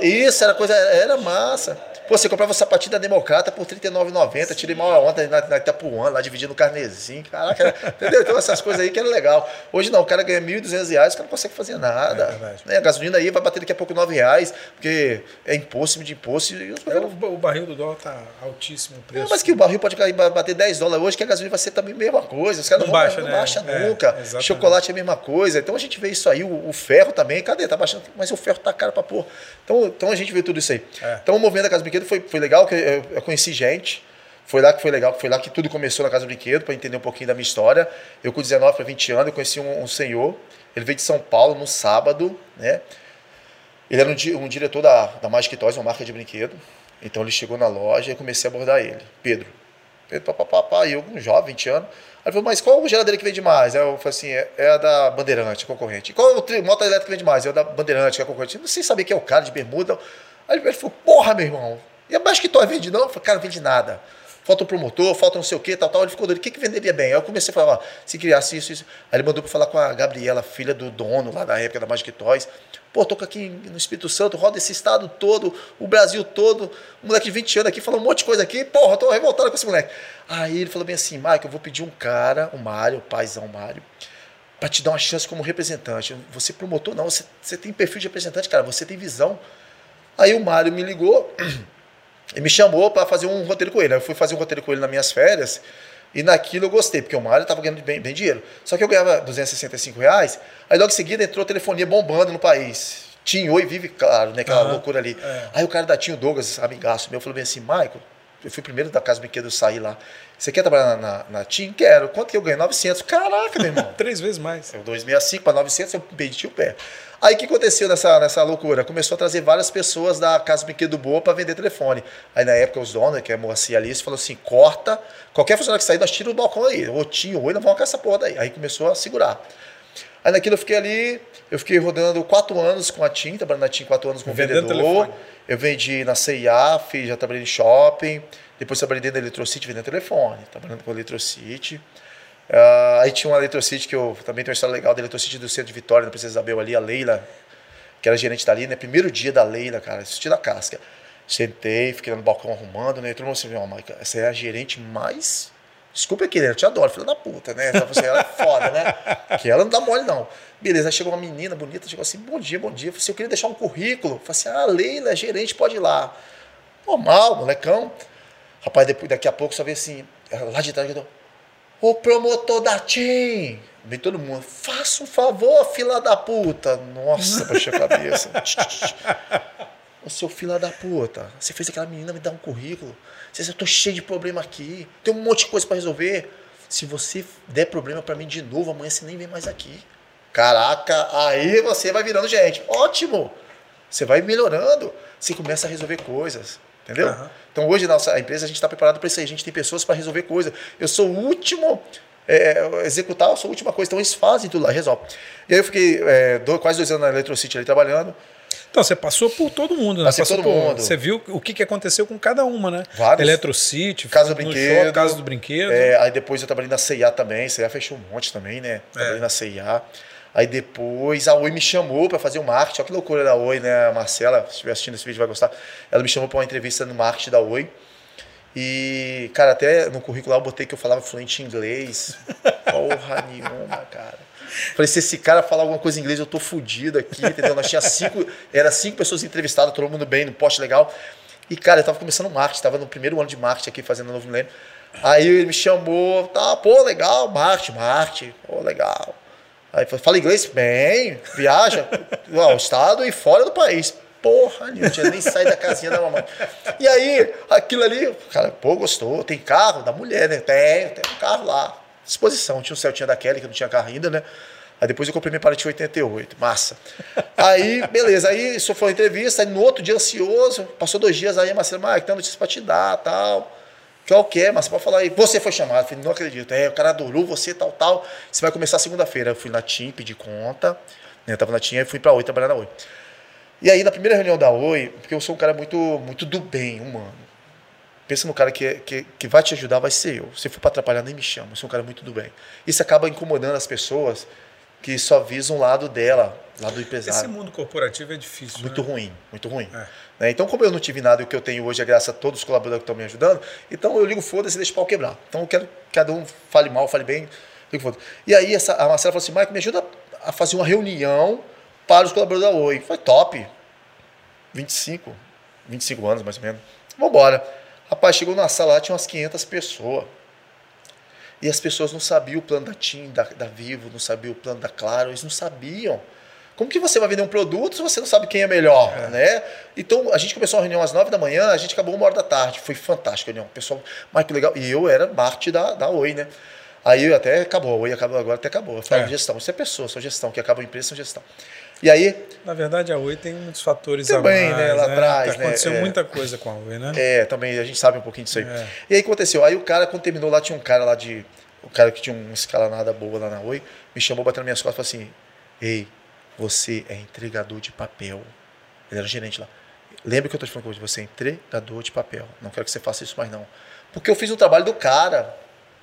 Isso, era coisa, era massa. Pô, você comprava o sapatinho da Democrata por R$ 39,90, tirei mal ontem na, na Itapuã, lá dividindo o carnezinho. Caraca, era- entendeu? Então essas coisas aí que era legal. Hoje não, o cara ganha 1.200 reais, o cara não consegue fazer nada. É verdade. né? A gasolina aí vai bater daqui a pouco 9 reais, porque é imposto, de imposto. E os É, o, o barril do dólar tá altíssimo o preço. mas que o barril pode bater 10 dólares hoje, que a gasolina vai ser também a mesma coisa. Os caras Não não, baixa, não né? baixa É, nunca. exatamente. Chocolate é a mesma coisa. Então a gente vê isso aí. O, o ferro também, cadê? Tá baixando, mas o ferro tá caro pra pôr. Então, então a gente vê tudo isso aí. É. Então o movimento da Casa do Brinquedo foi, foi legal, que eu, eu conheci gente. Foi lá que foi legal, foi lá que tudo começou na Casa do Brinquedo, para entender um pouquinho da minha história. Eu com 19 para 20 anos, eu conheci um, um senhor, ele veio de São Paulo no sábado, né? Ele era um, um diretor da, da Magic Toys, uma marca de brinquedo. Então ele chegou na loja e comecei a abordar ele. Pedro. Pedro, papapá, e eu, um jovem, 20 anos. Aí ele falou, mas qual geladeira que vende mais? Eu falei assim, é, é a da Bandeirante, concorrente. Qual o moto elétrica que vende mais? É a da Bandeirante, que é concorrente. Não sei saber quem é o cara de bermuda. Aí ele falou, porra, meu irmão. E a Basquitó vende não? Eu falei, cara, não vende nada falta um promotor, falta não sei o que, tal, tal. Ele ficou doido, o que, que venderia bem? Aí eu comecei a falar, ó, se criasse isso, isso. Aí ele mandou para falar com a Gabriela, filha do dono lá da época da Magic Toys. Pô, tô aqui no Espírito Santo, roda esse estado todo, o Brasil todo, um moleque de 20 anos aqui, falou um monte de coisa aqui, porra, tô revoltado com esse moleque. Aí ele falou bem assim, Mike, eu vou pedir um cara, o Mário, o paizão Mário, para te dar uma chance como representante. Você promotor, não, você, você tem perfil de representante, cara, você tem visão. Aí o Mário me ligou e me chamou para fazer um roteiro com ele. Eu fui fazer um roteiro com ele nas minhas férias e naquilo eu gostei, porque o Mário estava ganhando bem, bem, dinheiro. Só que eu ganhava 265 reais, aí logo em seguida entrou a telefonia bombando no país. Tinho Oi vive, claro, né? Aquela uhum, loucura ali. É. Aí o cara da Tinho Douglas, amigaço meu, falou bem assim, Michael, eu fui o primeiro da Casa Brinquedo sair lá. Você quer trabalhar na, na, na TIM? Quero. Quanto que eu ganho? 900. Caraca, meu irmão. Três vezes mais. Eu 265 para 900, eu perdi o pé. Aí o que aconteceu nessa, nessa loucura? Começou a trazer várias pessoas da Casa Brinquedo Boa para vender telefone. Aí na época os donos, que é Moacir Alice, falou assim: corta, qualquer funcionário que sair, nós tira o balcão aí. Ou tinha, ou não vão com essa porra daí. Aí começou a segurar. Aí naquilo eu fiquei ali, eu fiquei rodando quatro anos com a TIM, trabalhando na TIM quatro anos como Vendendo vendedor. Telefone. Eu vendi na CIA, fiz, já trabalhei em shopping. Depois trabalhei dentro da Eletrocity vendendo telefone, trabalhando com a Eletrocity. Uh, aí tinha uma Eletrocity que eu também tenho uma história legal da Eletrocity do centro de Vitória, na Princesa Isabel ali, a Leila, que era gerente dali, né? Primeiro dia da Leila, cara, assisti da casca. Sentei, fiquei no balcão arrumando, né? E todo mundo assim, ó, Maica, essa é a gerente mais. Desculpa né? Eu te adoro, filha da puta, né? Então, você, ela é foda, né? Que ela não dá mole, não. Beleza, aí chegou uma menina bonita, chegou assim, bom dia, bom dia. Eu falei assim, eu queria deixar um currículo. Eu falei assim, ah, Leila, gerente, pode ir lá. Normal, molecão. Rapaz, depois, daqui a pouco só vê assim, lá de trás, eu o promotor da TIM. Vem todo mundo, faça um favor, fila da puta. Nossa, baixei a cabeça. O seu fila da puta, você fez aquela menina me dar um currículo. Você eu tô cheio de problema aqui. Tem um monte de coisa para resolver. Se você der problema para mim de novo, amanhã você nem vem mais aqui. Caraca, aí você vai virando gente. Ótimo. Você vai melhorando. Você começa a resolver coisas. Entendeu? Uhum. Então hoje na nossa empresa a gente está preparado para isso aí. A gente tem pessoas para resolver coisas. Eu sou o último é, executar, eu sou a última coisa. Então eles fazem tudo lá, resolve. E aí eu fiquei é, dois, quase dois anos na Electrocity ali trabalhando. Então, você passou por todo mundo, né? Passei passou todo por, mundo. Você viu o que, que aconteceu com cada uma, né? Vários. Eletrocity, Casa do Brinquedo. Show, Casa do Brinquedo. É, aí depois eu trabalhei na CIA também. CIA fechou um monte também, né? Trabalhei é. na CIA. Aí depois a Oi me chamou para fazer o marketing. Olha que loucura da Oi, né? A Marcela, se estiver assistindo esse vídeo, vai gostar. Ela me chamou para uma entrevista no marketing da Oi. E, cara, até no currículo lá eu botei que eu falava fluente inglês. Porra nenhuma, cara. Falei, se esse cara falar alguma coisa em inglês, eu tô fudido aqui, entendeu? Nós tinha cinco, era cinco pessoas entrevistadas, todo mundo bem, no poste legal. E, cara, eu tava começando marketing, tava no primeiro ano de marketing aqui, fazendo novo milênio. Aí ele me chamou, tá, pô, legal, marketing, marketing, pô, legal. Aí fala inglês? Bem, viaja ao estado e fora do país. Porra, não tinha nem saído da casinha da mamãe. E aí, aquilo ali, cara, pô, gostou. Tem carro da mulher, né? Tem, tem um carro lá. Disposição. Tinha um Celtinha da Kelly, que não tinha carro ainda, né? Aí depois eu comprei minha Paraty 88. Massa. Aí, beleza. Aí isso foi uma entrevista. Aí no outro dia, ansioso, passou dois dias. Aí a Marcela, ah, tem notícia pra te dar, tal. Que é o mas pode falar aí, você foi chamado. Eu falei, não acredito. É, o cara adorou você, tal, tal. Você vai começar segunda-feira. Eu fui na TIM, pedi conta. Né, eu tava na TIM e fui pra Oi trabalhar na Oi. E aí, na primeira reunião da Oi, porque eu sou um cara muito, muito do bem, humano. Pensa no cara que, que, que vai te ajudar, vai ser eu. Se for para atrapalhar, nem me chama. Eu sou um cara muito do bem. Isso acaba incomodando as pessoas que só visam um lado dela, lado do empresário. Esse mundo corporativo é difícil. Muito né? ruim, muito ruim. É. Né? Então, como eu não tive nada o que eu tenho hoje é graças a todos os colaboradores que estão me ajudando, então eu ligo foda-se e deixo o pau quebrar. Então eu quero que cada um fale mal, fale bem, ligo foda-se. E aí essa, a Marcela falou assim, Mike, me ajuda a fazer uma reunião para os colaboradores da Oi. Foi top. 25, 25 anos mais ou menos. Vambora. Rapaz, chegou na sala lá, tinha umas 500 pessoas. E as pessoas não sabiam o plano da TIM, da, da Vivo, não sabiam o plano da Claro, eles não sabiam. Como que você vai vender um produto se você não sabe quem é melhor, é. né? Então, a gente começou a reunião às nove da manhã, a gente acabou uma hora da tarde. Foi fantástico a reunião. Pessoal, mas que legal. E eu era parte da, da Oi, né? Aí até acabou, a Oi acabou, agora até acabou. Eu falo é. gestão. Isso é pessoa, só gestão. Que acaba a empresa, são gestão. E aí. Na verdade, a Oi tem muitos fatores Também, né, mais, lá atrás, né, Aconteceu é. muita coisa com a Oi, né? É, também a gente sabe um pouquinho disso aí. É. E aí aconteceu, aí o cara, quando terminou lá, tinha um cara lá de. O cara que tinha uma escalanada boa lá na Oi, me chamou, batendo nas minhas costas e falou assim: Ei, você é entregador de papel. Ele era gerente lá. Lembra que eu tô te falando hoje? Você é entregador de papel. Não quero que você faça isso mais, não. Porque eu fiz o trabalho do cara.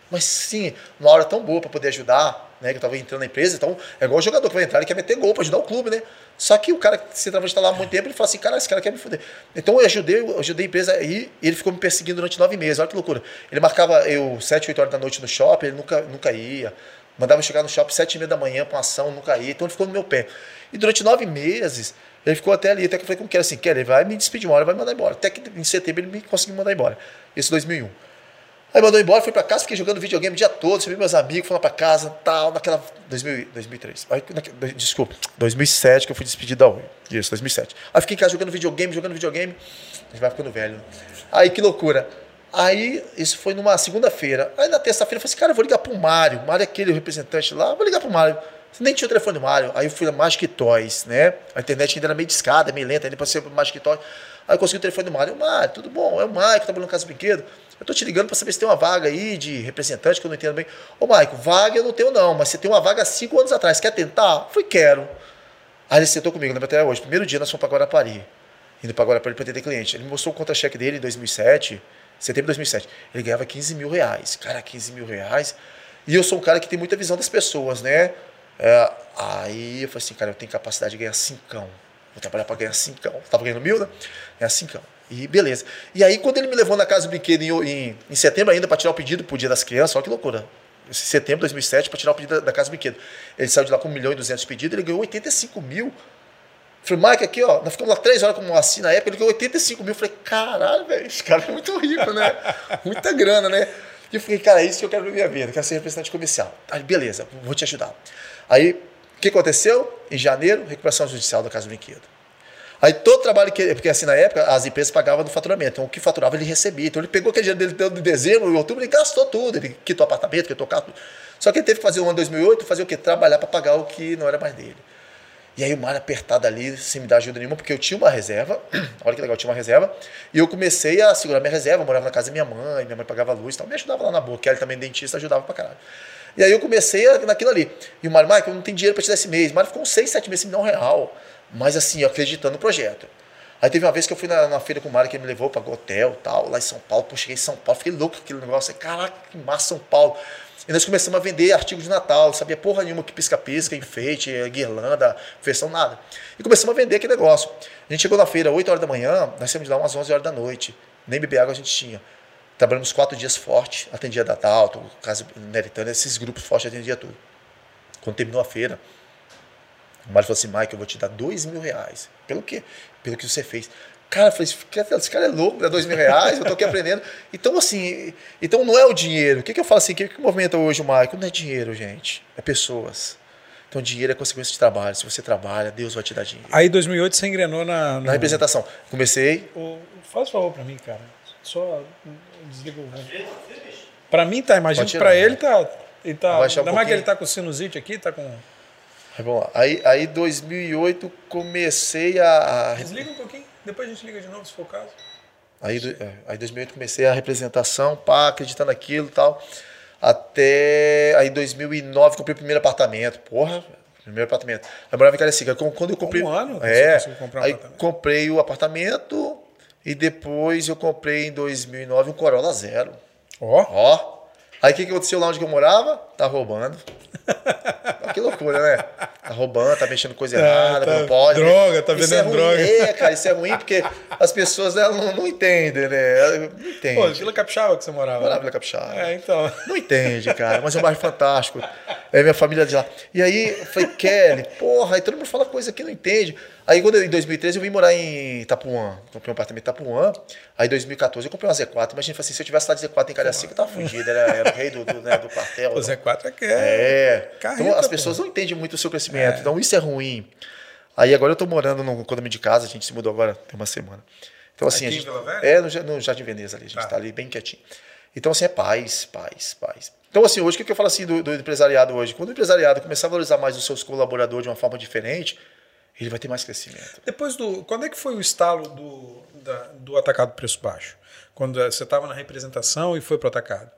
Mas sim, uma hora tão boa para poder ajudar, né? Que eu tava entrando na empresa, então é igual o jogador que vai entrar, ele quer meter gol para ajudar o clube, né? Só que o cara que se está lá há muito tempo, ele fala assim, cara, esse cara quer me foder. Então eu ajudei, eu ajudei a empresa aí e ele ficou me perseguindo durante nove meses. Olha que loucura. Ele marcava eu sete, oito horas da noite no shopping, ele nunca, nunca ia. Mandava chegar no shopping sete e meia da manhã para uma ação, nunca ia. Então ele ficou no meu pé. E durante nove meses, ele ficou até ali, até que eu falei como que era assim, ele vai me despedir uma hora, vai me mandar embora. Até que em setembro ele me conseguiu mandar embora. Isso em 2001. Aí mandou embora, fui pra casa, fiquei jogando videogame o dia todo, chamei meus amigos, fui lá pra casa, tal, naquela. 2000, 2003. Aí, desculpa, 2007 que eu fui despedido da Oi. Isso, 2007. Aí fiquei em casa jogando videogame, jogando videogame. A gente vai ficando velho. Aí que loucura. Aí, isso foi numa segunda-feira. Aí na terça-feira eu falei assim, cara, eu vou ligar pro Mário. Mário é aquele representante lá, vou ligar pro Mário. Nem tinha o telefone do Mário. Aí eu fui na Magic Toys, né? A internet ainda era meio discada, meio lenta, ainda passei pro Magic Toys. Aí eu consegui o telefone do Mário. Mário, tudo bom? É o Mário que trabalha no Casa do Brinquedo. Eu tô te ligando para saber se tem uma vaga aí de representante, que eu não entendo bem. Ô, Maico, vaga eu não tenho não, mas você tem uma vaga há cinco anos atrás. Quer tentar? Eu falei, quero. Aí ele sentou comigo, lembro até hoje. Primeiro dia nós fomos para Guarapari. Indo para Guarapari para atender cliente. Ele me mostrou o contra-cheque dele em 2007, setembro de 2007. Ele ganhava 15 mil reais. Cara, 15 mil reais. E eu sou um cara que tem muita visão das pessoas, né? É, aí eu falei assim, cara, eu tenho capacidade de ganhar cincão. Vou trabalhar para ganhar cincão. Tava ganhando mil, né? Ganhar cincão. E beleza. E aí, quando ele me levou na casa do brinquedo em, em, em setembro ainda para tirar o pedido pro Dia das Crianças, olha que loucura. Setembro de 2007 para tirar o pedido da, da casa do brinquedo. Ele saiu de lá com 1 milhão e 200 pedidos, ele ganhou 85 mil. Falei, Mike, aqui, ó, nós ficamos lá três horas como assim na época, ele ganhou 85 mil. Falei, caralho, velho, esse cara é muito rico, né? Muita grana, né? E eu falei, cara, é isso que eu quero na minha vida, eu quero ser representante comercial. Aí, beleza, vou te ajudar. Aí, o que aconteceu? Em janeiro, recuperação judicial da Casa do Brinquedo. Aí todo trabalho que. Porque assim, na época, as empresas pagavam no faturamento. Então o que faturava ele recebia. Então ele pegou aquele dinheiro dele de dezembro, em outubro, ele gastou tudo. Ele quitou apartamento, quitou carro. Só que ele teve que fazer o ano 2008, fazer o quê? Trabalhar para pagar o que não era mais dele. E aí o mar apertado ali, sem me dar ajuda nenhuma, porque eu tinha uma reserva. Olha que legal, eu tinha uma reserva. E eu comecei a segurar minha reserva. Eu morava na casa da minha mãe, minha mãe pagava luz e tal. Me ajudava lá na boa. Kelly também dentista, ajudava pra caralho. E aí eu comecei naquilo ali. E o Mário, Mário, eu não tenho dinheiro para te dar esse mês. O Mário ficou uns 6, 7 meses sem me dar um real. Mas assim, acreditando no projeto. Aí teve uma vez que eu fui na, na feira com o Mário, que ele me levou para hotel tal, lá em São Paulo. Pô, cheguei em São Paulo, fiquei louco com aquele negócio. Caraca, que massa São Paulo. E nós começamos a vender artigos de Natal, não sabia porra nenhuma que pisca-pisca, enfeite, guirlanda, versão nada. E começamos a vender aquele negócio. A gente chegou na feira 8 horas da manhã, nós saímos de lá umas 11 horas da noite. Nem beber água a gente tinha. Trabalhamos quatro dias forte, atendia Datalto, Casa Meritana, esses grupos fortes atendia tudo. Quando terminou a feira, o Mário falou assim, Mike, eu vou te dar dois mil reais. Pelo quê? Pelo que você fez. Cara, eu falei, esse cara é louco, dá dois mil reais, eu tô aqui aprendendo. Então, assim, então não é o dinheiro. O que, que eu falo assim, o que, que movimenta hoje o Mike? Não é dinheiro, gente, é pessoas. Então, dinheiro é consequência de trabalho. Se você trabalha, Deus vai te dar dinheiro. Aí, em 2008, você engrenou na. Na representação, comecei, O, faz favor pra mim, cara. Só desliga o. Pra mim tá, imagina que né? ele tá. Ele tá Abaixar um ainda mais que ele tá com sinusite aqui, tá com. Aí, vamos lá. Aí, aí 2008 comecei a, Desliga um pouquinho, depois a gente liga de novo, se for o caso. Aí, é, aí 2008 comecei a representação, pá, acreditando naquilo e tal. Até aí 2009 comprei o primeiro apartamento. Porra, primeiro apartamento. Eu morava em Cariacica. Quando eu comprei. Um ano é, um aí apartamento. comprei o apartamento e depois eu comprei em 2009 um Corolla Zero. Ó, Ó. Aí o que, que aconteceu lá onde eu morava? Tá roubando. Que loucura, né? Tá roubando, tá mexendo coisa Tá, errada, tá- não pode. né? droga, tá Isso vendendo é ruim. droga. É, cara, isso é ruim porque as pessoas né, não, não entendem, né? Não entendem. pô, Vila Capixaba que você morava. Morava né? Vila Capixaba. É, então. Não entende, cara, mas é um bairro fantástico. É minha família de lá. E aí eu falei, Kelly, porra, aí todo mundo fala coisa que não entende. Aí quando eu, em 2013 eu vim morar em Itapuã. Comprei um apartamento em Itapuã. Aí em 2014 eu comprei uma Z4. Imagina, assim, se eu tivesse lá de Z4 em Cariacica, eu tava fugido. Era, era o rei do, do, né, do quartel. O Z4 é que é. É. Carreta, então as pô. Pessoas não entendem muito o seu crescimento. Então isso é ruim. Aí agora eu tô morando no condomínio de casa, a gente se mudou agora, tem uma semana. Então assim, Aqui gente, é no, no Jardim Veneza ali, a gente Tá. tá. ali bem quietinho. Então assim, é paz, paz, paz. Então assim, hoje o que que eu falo assim do, do empresariado hoje? Quando o empresariado começar a valorizar mais os seus colaboradores de uma forma diferente, ele vai ter mais crescimento. Depois do. Quando é que foi o estalo do, da, do atacado preço baixo? Quando você estava na representação e foi para o atacado?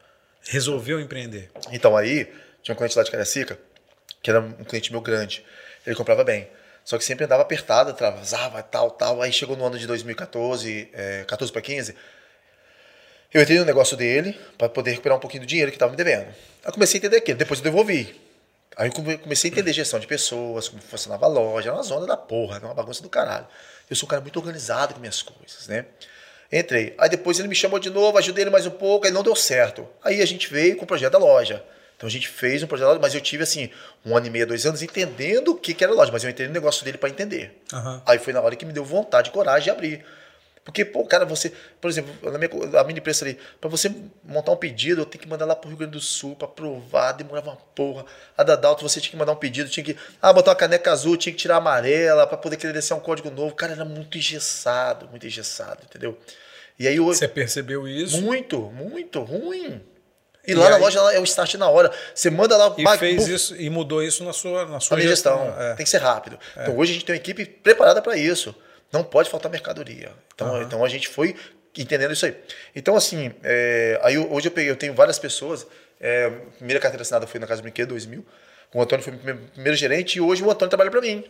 Resolveu empreender? Então aí, tinha um cliente lá de Cariacica, que era um cliente meu grande. Ele comprava bem. Só que sempre andava apertado, atrasava, tal, tal. Aí chegou no ano de 2014, é, 14 para 15, eu entrei no negócio dele para poder recuperar um pouquinho do dinheiro que estava me devendo. Aí comecei a entender aquilo, depois eu devolvi. Aí eu comecei a entender gestão de pessoas, como funcionava a loja, era uma zona da porra, era uma bagunça do caralho. Eu sou um cara muito organizado com minhas coisas, né? Entrei. Aí depois ele me chamou de novo, ajudei ele mais um pouco, aí não deu certo. Aí a gente veio com o projeto da loja. Então a gente fez um projeto da loja, mas eu tive assim, um ano e meio, dois anos, entendendo o que, que era loja, mas eu entrei no negócio dele para entender. Uhum. Aí foi na hora que me deu vontade, coragem de abrir. Porque, pô, cara, você, por exemplo, na minha, a mini empresa ali, para você montar um pedido, eu tenho que mandar lá pro Rio Grande do Sul para provar, demorava uma porra. A da Dalton, você tinha que mandar um pedido, tinha que, ah, botar uma caneca azul, tinha que tirar a amarela para poder credenciar um código novo. Cara, era muito engessado, muito engessado, entendeu? E aí Você percebeu isso? Muito, muito ruim. E, e lá aí, na loja é o start na hora. Você manda lá. E fez isso e mudou isso na sua, na sua gestão. gestão. É. Tem que ser rápido. É. Então hoje a gente tem uma equipe preparada para isso. Não pode faltar mercadoria. Então, uhum. então a gente foi entendendo isso aí. Então, assim, é, aí hoje eu peguei, eu tenho várias pessoas. É, primeira carteira assinada foi na Casa do Brinquedo, 2000. O Antônio foi meu primeiro gerente e hoje o Antônio trabalha para mim.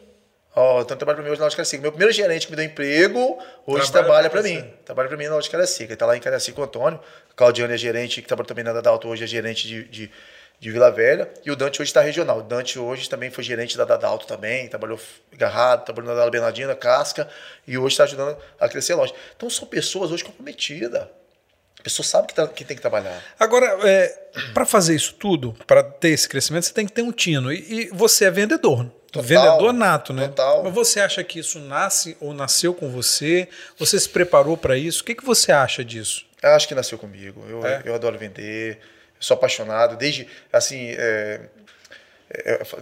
Ó, o Antônio trabalha para mim hoje na loja Caracica. Meu primeiro gerente que me deu emprego, hoje trabalha, trabalha para mim. Trabalha para mim na loja Caracica. Ele está lá em Caracica o Antônio. Claudiano é gerente, que trabalha também na Dadalto, hoje é gerente de, de de Vila Velha. E o Dante hoje está regional. O Dante hoje também foi gerente da Dadalto também, trabalhou agarrado, trabalhou na Dala Bernardina, Casca, e hoje está ajudando a crescer a loja. Então são pessoas hoje comprometidas. A pessoa sabe que, tá, que tem que trabalhar. Agora, é, para fazer isso tudo, para ter esse crescimento, você tem que ter um tino. E, e você é vendedor. Total, vendedor nato, né? Total. Mas você acha que isso nasce ou nasceu com você? Você se preparou para isso? O que, que você acha disso? Eu acho que nasceu comigo. Eu, é? eu adoro vender sou apaixonado. Desde, assim, é, é,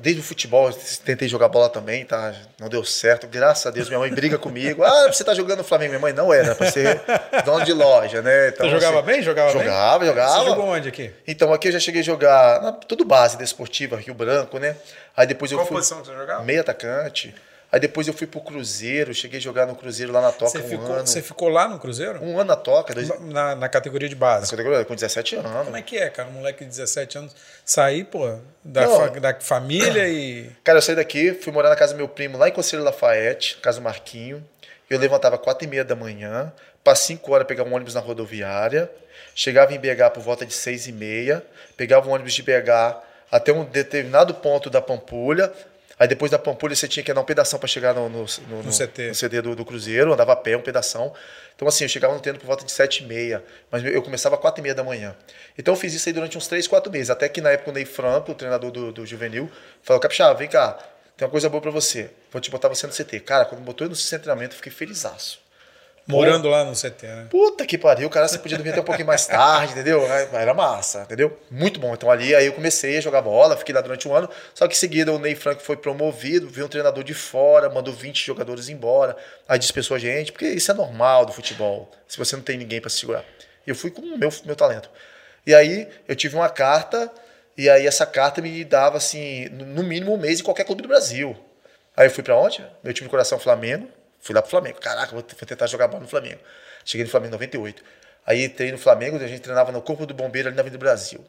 desde o futebol, tentei jogar bola também, tá? Não deu certo. Graças a Deus, minha mãe briga comigo. Ah, você tá jogando no Flamengo. Minha mãe não era, para ser dono de loja, né? Então, você jogava assim, bem? Jogava, jogava bem? Jogava, Você jogou onde aqui? Então, aqui eu já cheguei a jogar na, tudo base desportiva, Rio Branco, né? Aí depois eu Qual fui. posição você jogava? Meio atacante. Aí depois eu fui pro Cruzeiro, cheguei a jogar no Cruzeiro lá na Toca você um ficou, ano. Você ficou lá no Cruzeiro? Um ano na Toca. Dois... Na, na, categoria de base? Na categoria, com 17 anos. Como é que é, cara? Um moleque de 17 anos sair, pô, da, fa da família e... Cara, eu saí daqui, fui morar na casa do meu primo lá em Conselho Lafayette, casa do Marquinho. Eu levantava 4 e meia da manhã, para 5 horas pegava um ônibus na rodoviária, chegava em BH por volta de 6 e meia, pegava um ônibus de BH até um determinado ponto da Pampulha, Aí depois da Pampulha você tinha que andar um pedação para chegar no, no, no, no, CT, no CT do, do, Cruzeiro, andava a pé um pedação. Então assim, eu chegava no treino por volta de 7 e meia, mas eu começava às 4 e meia da manhã. Então eu fiz isso aí durante uns 3, 4 meses, até que na época o Ney Franco, o treinador do, do Juvenil, falou, Capixaba, vem cá, tem uma coisa boa para você, vou te botar você no CT. Cara, quando botou eu no centro de treinamento, eu fiquei felizaço. Morando lá no CT, né? Puta que pariu, cara, você podia dormir até um pouquinho mais tarde, entendeu? Era massa, entendeu? Muito bom. Então ali aí eu comecei a jogar bola, fiquei lá durante um ano. Só que em seguida o Ney Frank foi promovido, veio um treinador de fora, mandou 20 jogadores embora, aí dispensou a gente, porque isso é normal do futebol, se você não tem ninguém para segurar. Eu fui com o meu, meu talento. E aí eu tive uma carta, e aí essa carta me dava assim, no mínimo um mês em qualquer clube do Brasil. Aí eu fui para onde? Meu time de coração Flamengo, Fui lá pro Flamengo. Caraca, vou, tentar jogar bola no Flamengo. Cheguei no Flamengo em 98. Aí entrei no Flamengo, a gente treinava no Corpo do Bombeiro ali na Avenida Brasil.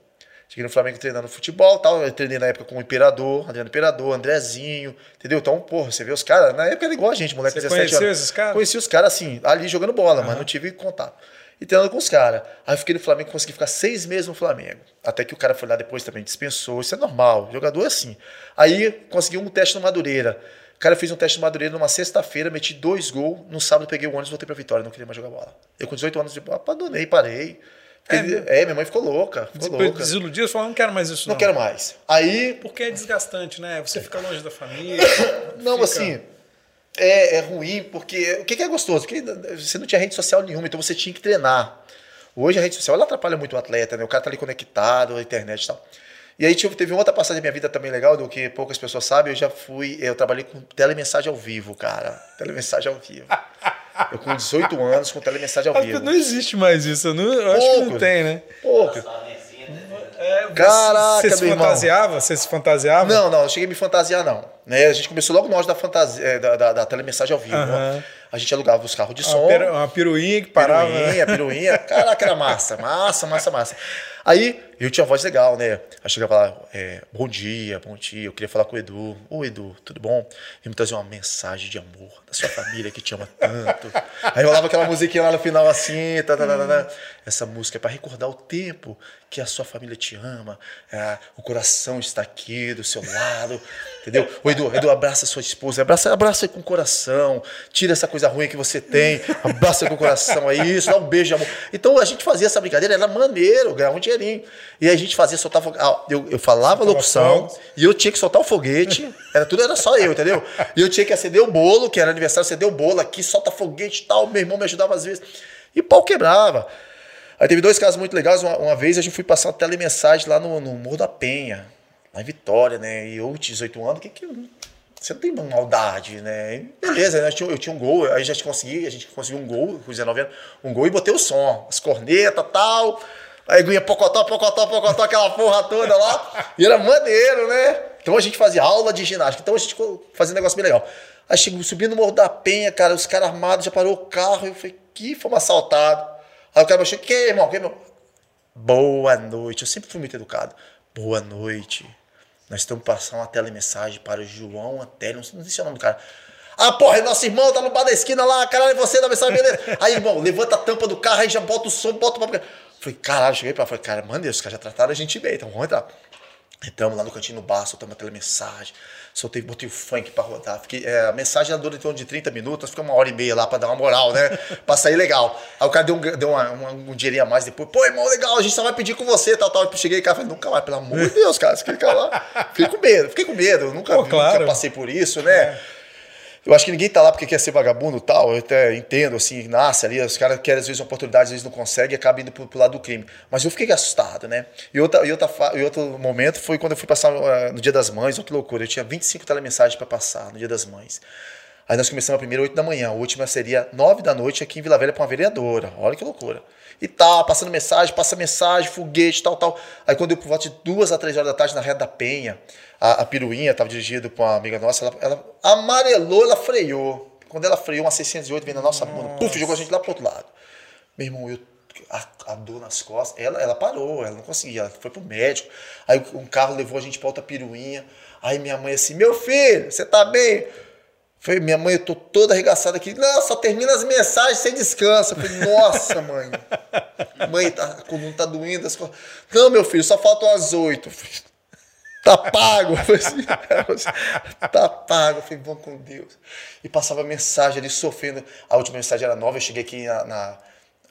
Cheguei no Flamengo treinando futebol tal. Eu treinei na época com o Imperador, Adriano Imperador, Andrezinho, entendeu? Então, porra, você vê os caras. Na época era igual a gente, moleque você 17 conheceu anos. esses caras? Conheci os caras assim, ali jogando bola, uhum. mas não tive contato. E treinando com os caras. Aí eu fiquei no Flamengo, consegui ficar seis meses no Flamengo. Até que o cara foi lá depois também, dispensou. Isso é normal, jogador é assim. Aí consegui um teste no Madureira. Cara, eu fiz um teste no Madureira numa sexta-feira, meti dois gols. No sábado peguei o ônibus e voltei pra Vitória. Não queria mais jogar bola. Eu com 18 anos de bola, abandonei, parei. É, é, minha mãe ficou louca. Ficou Depois louca. Desiludido, falou, não quero mais isso. Não. não quero mais. Aí. Porque é desgastante, né? Você fica longe da família. não, fica... assim. É, é ruim, porque. O que é gostoso? Porque você não tinha rede social nenhuma, então você tinha que treinar. Hoje a rede social ela atrapalha muito o atleta, né? O cara tá ali conectado, a internet e tal. E aí tipo, teve uma outra passagem da minha vida também legal, do que poucas pessoas sabem, eu já fui, eu trabalhei com telemensagem ao vivo, cara. Telemensagem ao vivo. Eu com 18 anos com telemensagem ao vivo. Não existe mais isso, não, eu acho que não tem, né? Pouco. É, Caraca, você se meu irmão. fantasiava? Você se fantasiava? Não, não, eu cheguei a me fantasiar, não. Né? A gente começou logo nós da fantasia, é, da, da, da telemensagem ao vivo. Né? A gente alugava os carros de Uma, som. peru- uma piruinha que parava. né? Piruinha, piruinha. Caraca, era massa, massa, massa, massa. Aí eu tinha voz legal, né? Aí chegava lá, é, bom dia, bom dia. Eu queria falar com o Edu. Ô, Edu, tudo bom? E me trazer uma mensagem de amor da sua família que te ama tanto. Aí rolava aquela musiquinha lá no final assim, tá, tá, tá, tá, tá. Essa música é para recordar o tempo que a sua família te ama, é, o coração está aqui do seu lado, entendeu? O Edu, Edu, abraça sua esposa, abraça, abraça com o coração, tira essa coisa ruim que você tem, abraça com o coração, é isso, dá um beijo de amor. Então a gente fazia essa brincadeira, era maneiro, ganhava um dinheirinho. E a gente fazia, soltava, ah, eu, eu falava locução, e eu tinha que soltar o foguete, era tudo, era só eu, entendeu? E eu tinha que acender o bolo, que era aniversário, acender o bolo aqui, solta foguete e tal, meu irmão me ajudava às vezes, e pau quebrava. Aí teve dois casos muito legais. Uma, uma vez a gente foi passar uma telemensagem lá no, no Morro da Penha, lá em Vitória, né? E eu, 18 anos, que que. Você não tem maldade, né? E beleza, né? Eu tinha, eu tinha um gol, aí já consegui, a gente conseguiu um gol, com 19 anos, um gol e botei o som, as cornetas e tal. Aí vinha pocotó, pocotó, pocotó, aquela porra toda lá. E era maneiro, né? Então a gente fazia aula de ginástica. Então a gente fazia um negócio bem legal. Aí chegou, subindo no Morro da Penha, cara, os caras armados, já parou o carro. Eu falei, que fomos assaltados. Aí o cara baixou, que irmão, que irmão? Boa noite. Eu sempre fui muito educado. Boa noite. Nós estamos passando uma telemensagem para o João Antélio. Não sei se é o nome do cara. Ah, porra, é nosso irmão tá no bar da esquina lá, caralho, é você da mensagem, beleza. Aí, irmão, levanta a tampa do carro, aí já bota o som, bota o papo. Falei, caralho, cheguei pra falei, cara, mano, os caras já trataram a gente bem, então vamos entrar. Entramos lá no cantinho no bar, soltamos a telemensagem, soltei, botei o funk pra rodar. Fiquei, é, a mensagem ela dura em torno de 30 minutos, fica uma hora e meia lá pra dar uma moral, né? pra sair legal. Aí o cara deu, um, deu uma, uma- um dinheirinho a mais depois. Pô, irmão, legal, a gente só vai pedir com você, tal, tal. Eu cheguei cá e falei, nunca mais, pelo amor de Deus, cara, você fica lá. Fiquei com medo, fiquei com medo, eu nunca, Pô, claro. nunca passei por isso, né? Eu acho que ninguém tá lá porque quer ser vagabundo tal. Eu até entendo, assim, nasce ali, os caras querem às vezes uma oportunidade, às vezes não conseguem e acabam indo pro, pro lado do crime. Mas eu fiquei assustado, né? E, outra, e, outra, e outro momento foi quando eu fui passar eh, no Dia das Mães, olha que loucura. Eu tinha 25 telemensagens para passar no Dia das Mães. Aí nós começamos a primeira 8 da manhã, a última seria 9 da noite aqui em Vila Velha para uma vereadora. Olha que loucura. E tal, passando mensagem, passa mensagem, foguete, tal, tal. Aí quando eu por volta de duas a três horas da tarde na reta da Penha, a, a Piruinha estava dirigida por uma amiga nossa, ela, ela amarelou, ela freou. Quando ela freou, uma 608 veio na nossa bunda, puf, jogou a gente lá pro outro lado. Meu irmão, eu, a, a dor nas costas, ela, ela parou, ela não conseguia, ela foi pro médico. Aí um carro levou a gente pra outra piruinha. Aí minha mãe assim, meu filho, você tá bem? Falei, minha mãe, eu tô toda arregaçada aqui. Não, só termina as mensagens sem descanso. Eu falei, nossa, mãe. Mãe, tá, a coluna tá doendo. As. Não, meu filho, só faltam as oito. Tá pago. Assim, tá pago. Eu falei, vamos com Deus. E passava mensagem ali, sofrendo. A última mensagem era nova. Eu cheguei aqui na, na-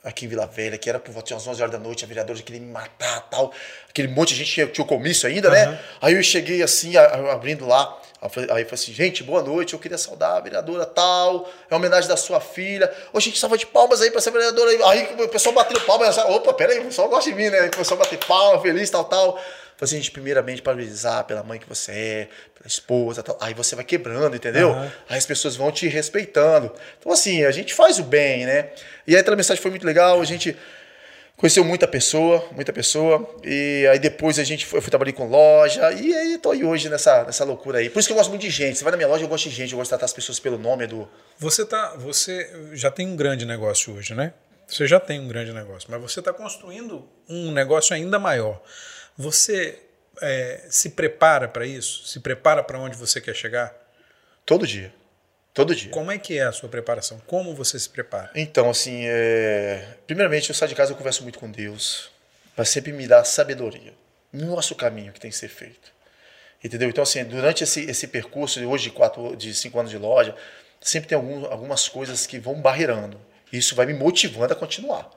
aqui em Vila Velha, que era por volta de umas 11 horas da noite, a vereadora queria me matar tal. Aquele monte de gente tinha, tinha o comício ainda, né? Aí eu cheguei assim, abrindo lá. Aí eu falei assim, gente, boa noite, eu queria saudar a vereadora tal, é homenagem da sua filha. Ô, gente, salva de palmas aí pra essa vereadora aí. Aí o pessoal bateu palmas, opa, peraí, o pessoal gosta de mim, né? Aí começou a bater palma, feliz, tal, tal. Falei assim, gente, primeiramente parabenizar pela mãe que você é, pela esposa, tal. Aí você vai quebrando, entendeu? Aham. Aí as pessoas vão te respeitando. Então, assim, a gente faz o bem, né? E aí aquela mensagem foi muito legal, a gente conheceu muita pessoa, muita pessoa. E aí depois a gente foi, eu fui trabalhar com loja. E aí tô aí hoje nessa, nessa loucura aí. Por isso que eu gosto muito de gente. Você vai na minha loja, eu gosto de gente, eu gosto de tratar as pessoas pelo nome do. Você tá, você já tem um grande negócio hoje, né? Você já tem um grande negócio, mas você está construindo um negócio ainda maior. Você é, se prepara para isso? Se prepara para onde você quer chegar? Todo dia. Todo dia. Como é que é a sua preparação? Como você se prepara? Então, assim, é... primeiramente eu saio de casa, eu converso muito com Deus, para sempre me dar sabedoria. Me mostra o caminho que tem que ser feito. Entendeu? Então, assim, durante esse, esse percurso de hoje de, quatro, de cinco anos de loja, sempre tem algum, algumas coisas que vão barreirando. Isso vai me motivando a continuar.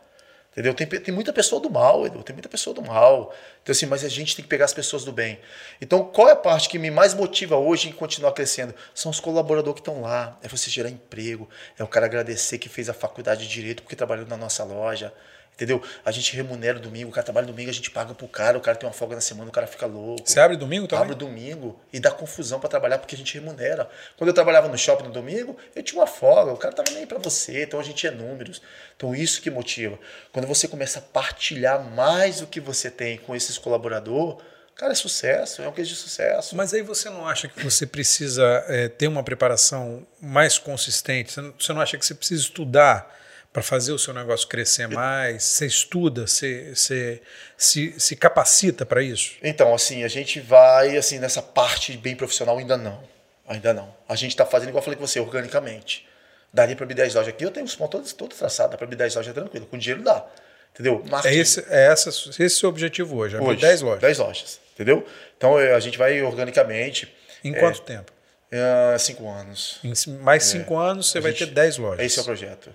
Entendeu? Tem, tem muita pessoa do mal, Edu, tem muita pessoa do mal. Então, assim, mas a gente tem que pegar as pessoas do bem. Então, qual é a parte que me mais motiva hoje em continuar crescendo? São os colaboradores que estão lá. É você gerar emprego, é o cara agradecer que fez a faculdade de Direito porque trabalhou na nossa loja. Entendeu? A gente remunera o domingo, o cara trabalha domingo, a gente paga pro cara, o cara tem uma folga na semana, o cara fica louco. Você abre domingo também? Abre domingo e dá confusão para trabalhar porque a gente remunera. Quando eu trabalhava no shopping no domingo, eu tinha uma folga, o cara tava nem para você, então a gente é números. Então isso que motiva. Quando você começa a partilhar mais o que você tem com esses colaboradores, cara, é sucesso, é um queijo de sucesso. Mas aí você não acha que você precisa é, ter uma preparação mais consistente? Você não acha que você precisa estudar? Para fazer o seu negócio crescer mais? Você estuda, você, você se, se capacita para isso? Então, assim, a gente vai assim nessa parte bem profissional ainda não. Ainda não. A gente está fazendo, igual eu falei com você, organicamente. Daria para abrir 10 lojas aqui, eu tenho os pontos todos, todos traçados, dá para abrir 10 lojas tranquilo. Com dinheiro dá. Entendeu? Marketing. É esse, é essa, esse é o seu objetivo hoje, abrir hoje, 10 lojas. 10 lojas, entendeu? Então a gente vai organicamente. Em quanto é, tempo? É, cinco anos. Em mais é. cinco anos você a vai gente, ter 10 lojas. Esse é o projeto.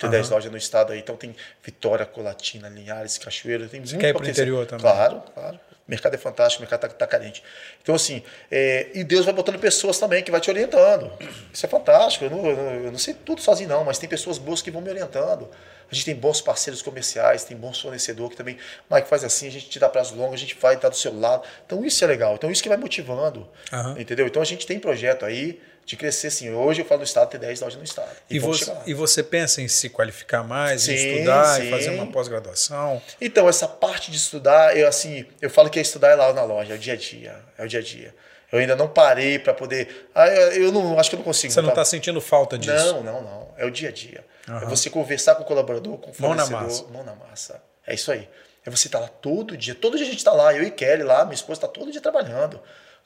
Tem uhum. 10 lojas no estado aí. Então tem Vitória, Colatina, Linhares, Cachoeira. Tem Você muito quer ir para o interior também? Claro, claro. O mercado é fantástico, o mercado está tá carente. Então, assim, é, e Deus vai botando pessoas também que vai te orientando. Isso é fantástico. Eu não, eu não sei tudo sozinho, não, mas tem pessoas boas que vão me orientando. A gente tem bons parceiros comerciais, tem bons fornecedores que também, Mike, faz assim, a gente te dá prazo longo, a gente vai estar do seu lado. Então isso é legal. Então isso que vai motivando. Uhum. Entendeu? Então a gente tem projeto aí de crescer assim. Hoje eu falo do estado, ter 10 lojas no estado. E, e você, e você pensa em se qualificar mais, sim, em estudar, sim. em fazer uma pós-graduação? Então, essa parte de estudar, eu assim, eu falo que é estudar é lá na loja, é o dia a dia. É o dia a dia. Eu ainda não parei para poder. Ah, eu não acho que eu não consigo. Você não está sentindo falta disso? Não, não, não. É o dia a dia. Uhum. É você conversar com o colaborador, com o fornecedor. Mão na massa. Mão na massa. É isso aí. É você estar tá lá todo dia. Todo dia a gente está lá. Eu e Kelly lá, minha esposa está todo dia trabalhando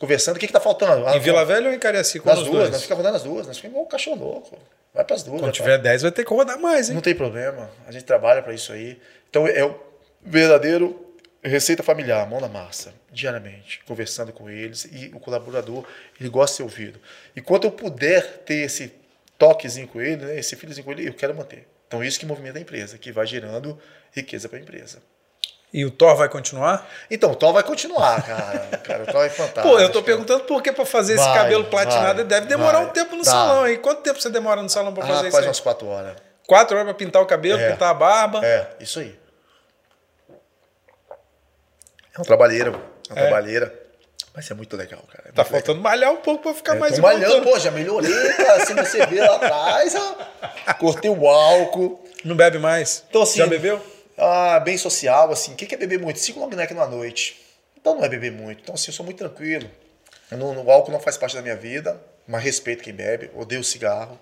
conversando, o que está faltando? Ah, em Vila Velha ou em Cariacica? Nas duas, nós ficamos rodando as duas, nós ficamos igual um cachorro louco. Vai para as duas. Quando tiver 10 vai ter que rodar mais, hein? Não tem problema, a gente trabalha para isso aí. Então é o verdadeiro receita familiar, mão na massa, diariamente, conversando com eles e o colaborador, ele gosta de ser ouvido. E quando eu puder ter esse toquezinho com ele, né, esse filhozinho com ele, eu quero manter. Então isso que movimenta a empresa, que vai gerando riqueza para a empresa. E o Thor vai continuar? Então, o Thor vai continuar, cara. cara o Thor é fantástico. Pô, eu tô perguntando por que para fazer vai, esse cabelo platinado vai, deve demorar vai, um tempo no tá. salão. E quanto tempo você demora no salão para fazer ah, isso? Quase umas quatro horas. Quatro horas para pintar o cabelo, é. pintar a barba? É, isso aí. É um trabalheiro, é uma é. trabalheira. Mas é muito legal, cara. É tá faltando legal. malhar um pouco para ficar é, mais tô malhando, pô, já melhorei, cara. Assim você vê lá atrás, ó, cortei o álcool. Não bebe mais? Então, assim, já bebeu? Ah, bem social, assim, o que é beber muito? Cinco long neck numa noite. Então não é beber muito. Então, assim, eu sou muito tranquilo. Não, o álcool não faz parte da minha vida, mas respeito quem bebe, odeio cigarro.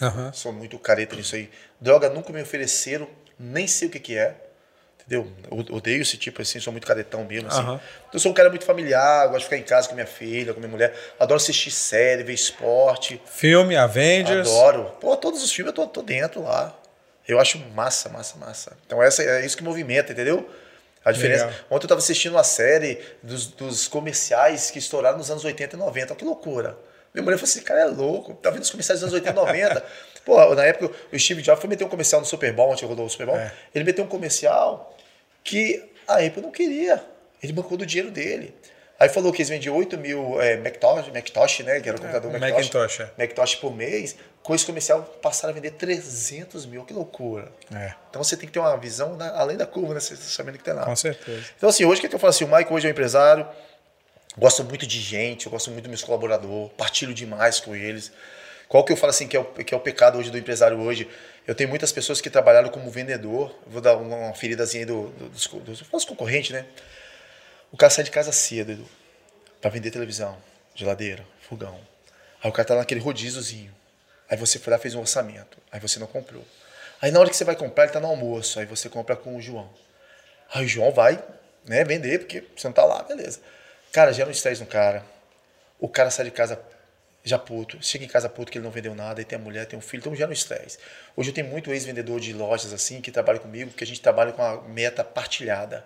Uhum. Sou muito careta nisso aí. Droga nunca me ofereceram, nem sei o que, que é. Entendeu? Eu odeio esse tipo assim, sou muito caretão mesmo. Assim. Uhum. Eu sou um cara muito familiar, gosto de ficar em casa com minha filha, com minha mulher. Adoro assistir série, ver esporte. Filme, Avengers. Adoro. Pô, todos os filmes eu tô, tô dentro lá. Eu acho massa, massa, massa. Então essa, é isso que movimenta, entendeu? A diferença. Legal. Ontem eu estava assistindo uma série dos, dos, comerciais que estouraram nos anos 80 e 90. Que loucura. Minha mulher falou assim, cara, é louco. Tá vendo os comerciais dos anos 80 e 90? Pô, na época o Steve Jobs foi meter um comercial no Super Bowl, onde rodou o Super Bowl. É. Ele meteu um comercial que a Apple não queria. Ele bancou do dinheiro dele. Aí falou que eles vendiam 8 mil é, Macintosh, Macintosh, né? Que era o computador é, Macintosh. Macintosh, é. Macintosh por mês. Com esse comercial passaram a vender 300 mil. Que loucura. É. Então você tem que ter uma visão na, além da curva, né? Você sabendo que tem lá. Com certeza. Então assim, hoje o que, é que eu falo assim? O Mike hoje é um empresário. Gosto muito de gente, eu gosto muito dos meus colaboradores, partilho demais com eles. Qual que eu falo assim que é o, que é o pecado hoje do empresário hoje? Eu tenho muitas pessoas que trabalharam como vendedor. Vou dar uma feridazinha aí do, do, dos, dos, dos concorrentes, né? O cara sai de casa cedo, Edu, pra vender televisão, geladeira, fogão. Aí o cara tá naquele rodíziozinho. Aí você foi lá fez um orçamento. Aí você não comprou. Aí na hora que você vai comprar, ele tá no almoço. Aí você compra com o João. Aí o João vai né, vender, porque você não tá lá, beleza. Cara, gera um estresse no cara. O cara sai de casa já puto. Chega em casa puto que ele não vendeu nada. Aí tem a mulher, tem um filho. Então gera um estresse. Hoje eu tenho muito ex-vendedor de lojas assim que trabalha comigo, porque a gente trabalha com a meta partilhada.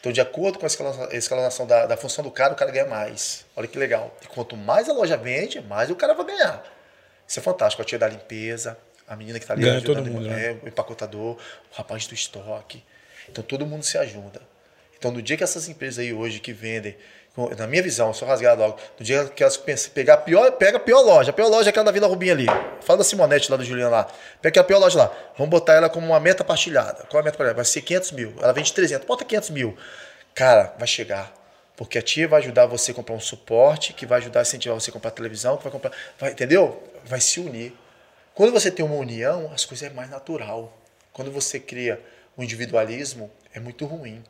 Então, de acordo com a escalonação da, da função do cara, o cara ganha mais. Olha que legal. E quanto mais a loja vende, mais o cara vai ganhar. Isso é fantástico. A tia da limpeza, a menina que está ali ganha ajudando, todo mundo, né? o empacotador, o rapaz do estoque. Então, todo mundo se ajuda. Então, no dia que essas empresas aí hoje que vendem, na minha visão, só rasgar logo, no dia que elas pensam, pegar a pior, pega a pior loja, a pior loja é aquela da Vila Rubinho ali. Fala da Simonete lá do Juliano lá. Pega a pior loja lá. Vamos botar ela como uma meta partilhada. Qual é a meta partilhada? Vai ser 500 mil. Ela vende 300. Bota 500 mil. Cara, vai chegar. Porque a tia vai ajudar você a comprar um suporte, que vai ajudar a incentivar você a comprar televisão, que vai comprar. Vai, entendeu? Vai se unir. Quando você tem uma união, as coisas é mais natural. Quando você cria o um individualismo, é muito ruim.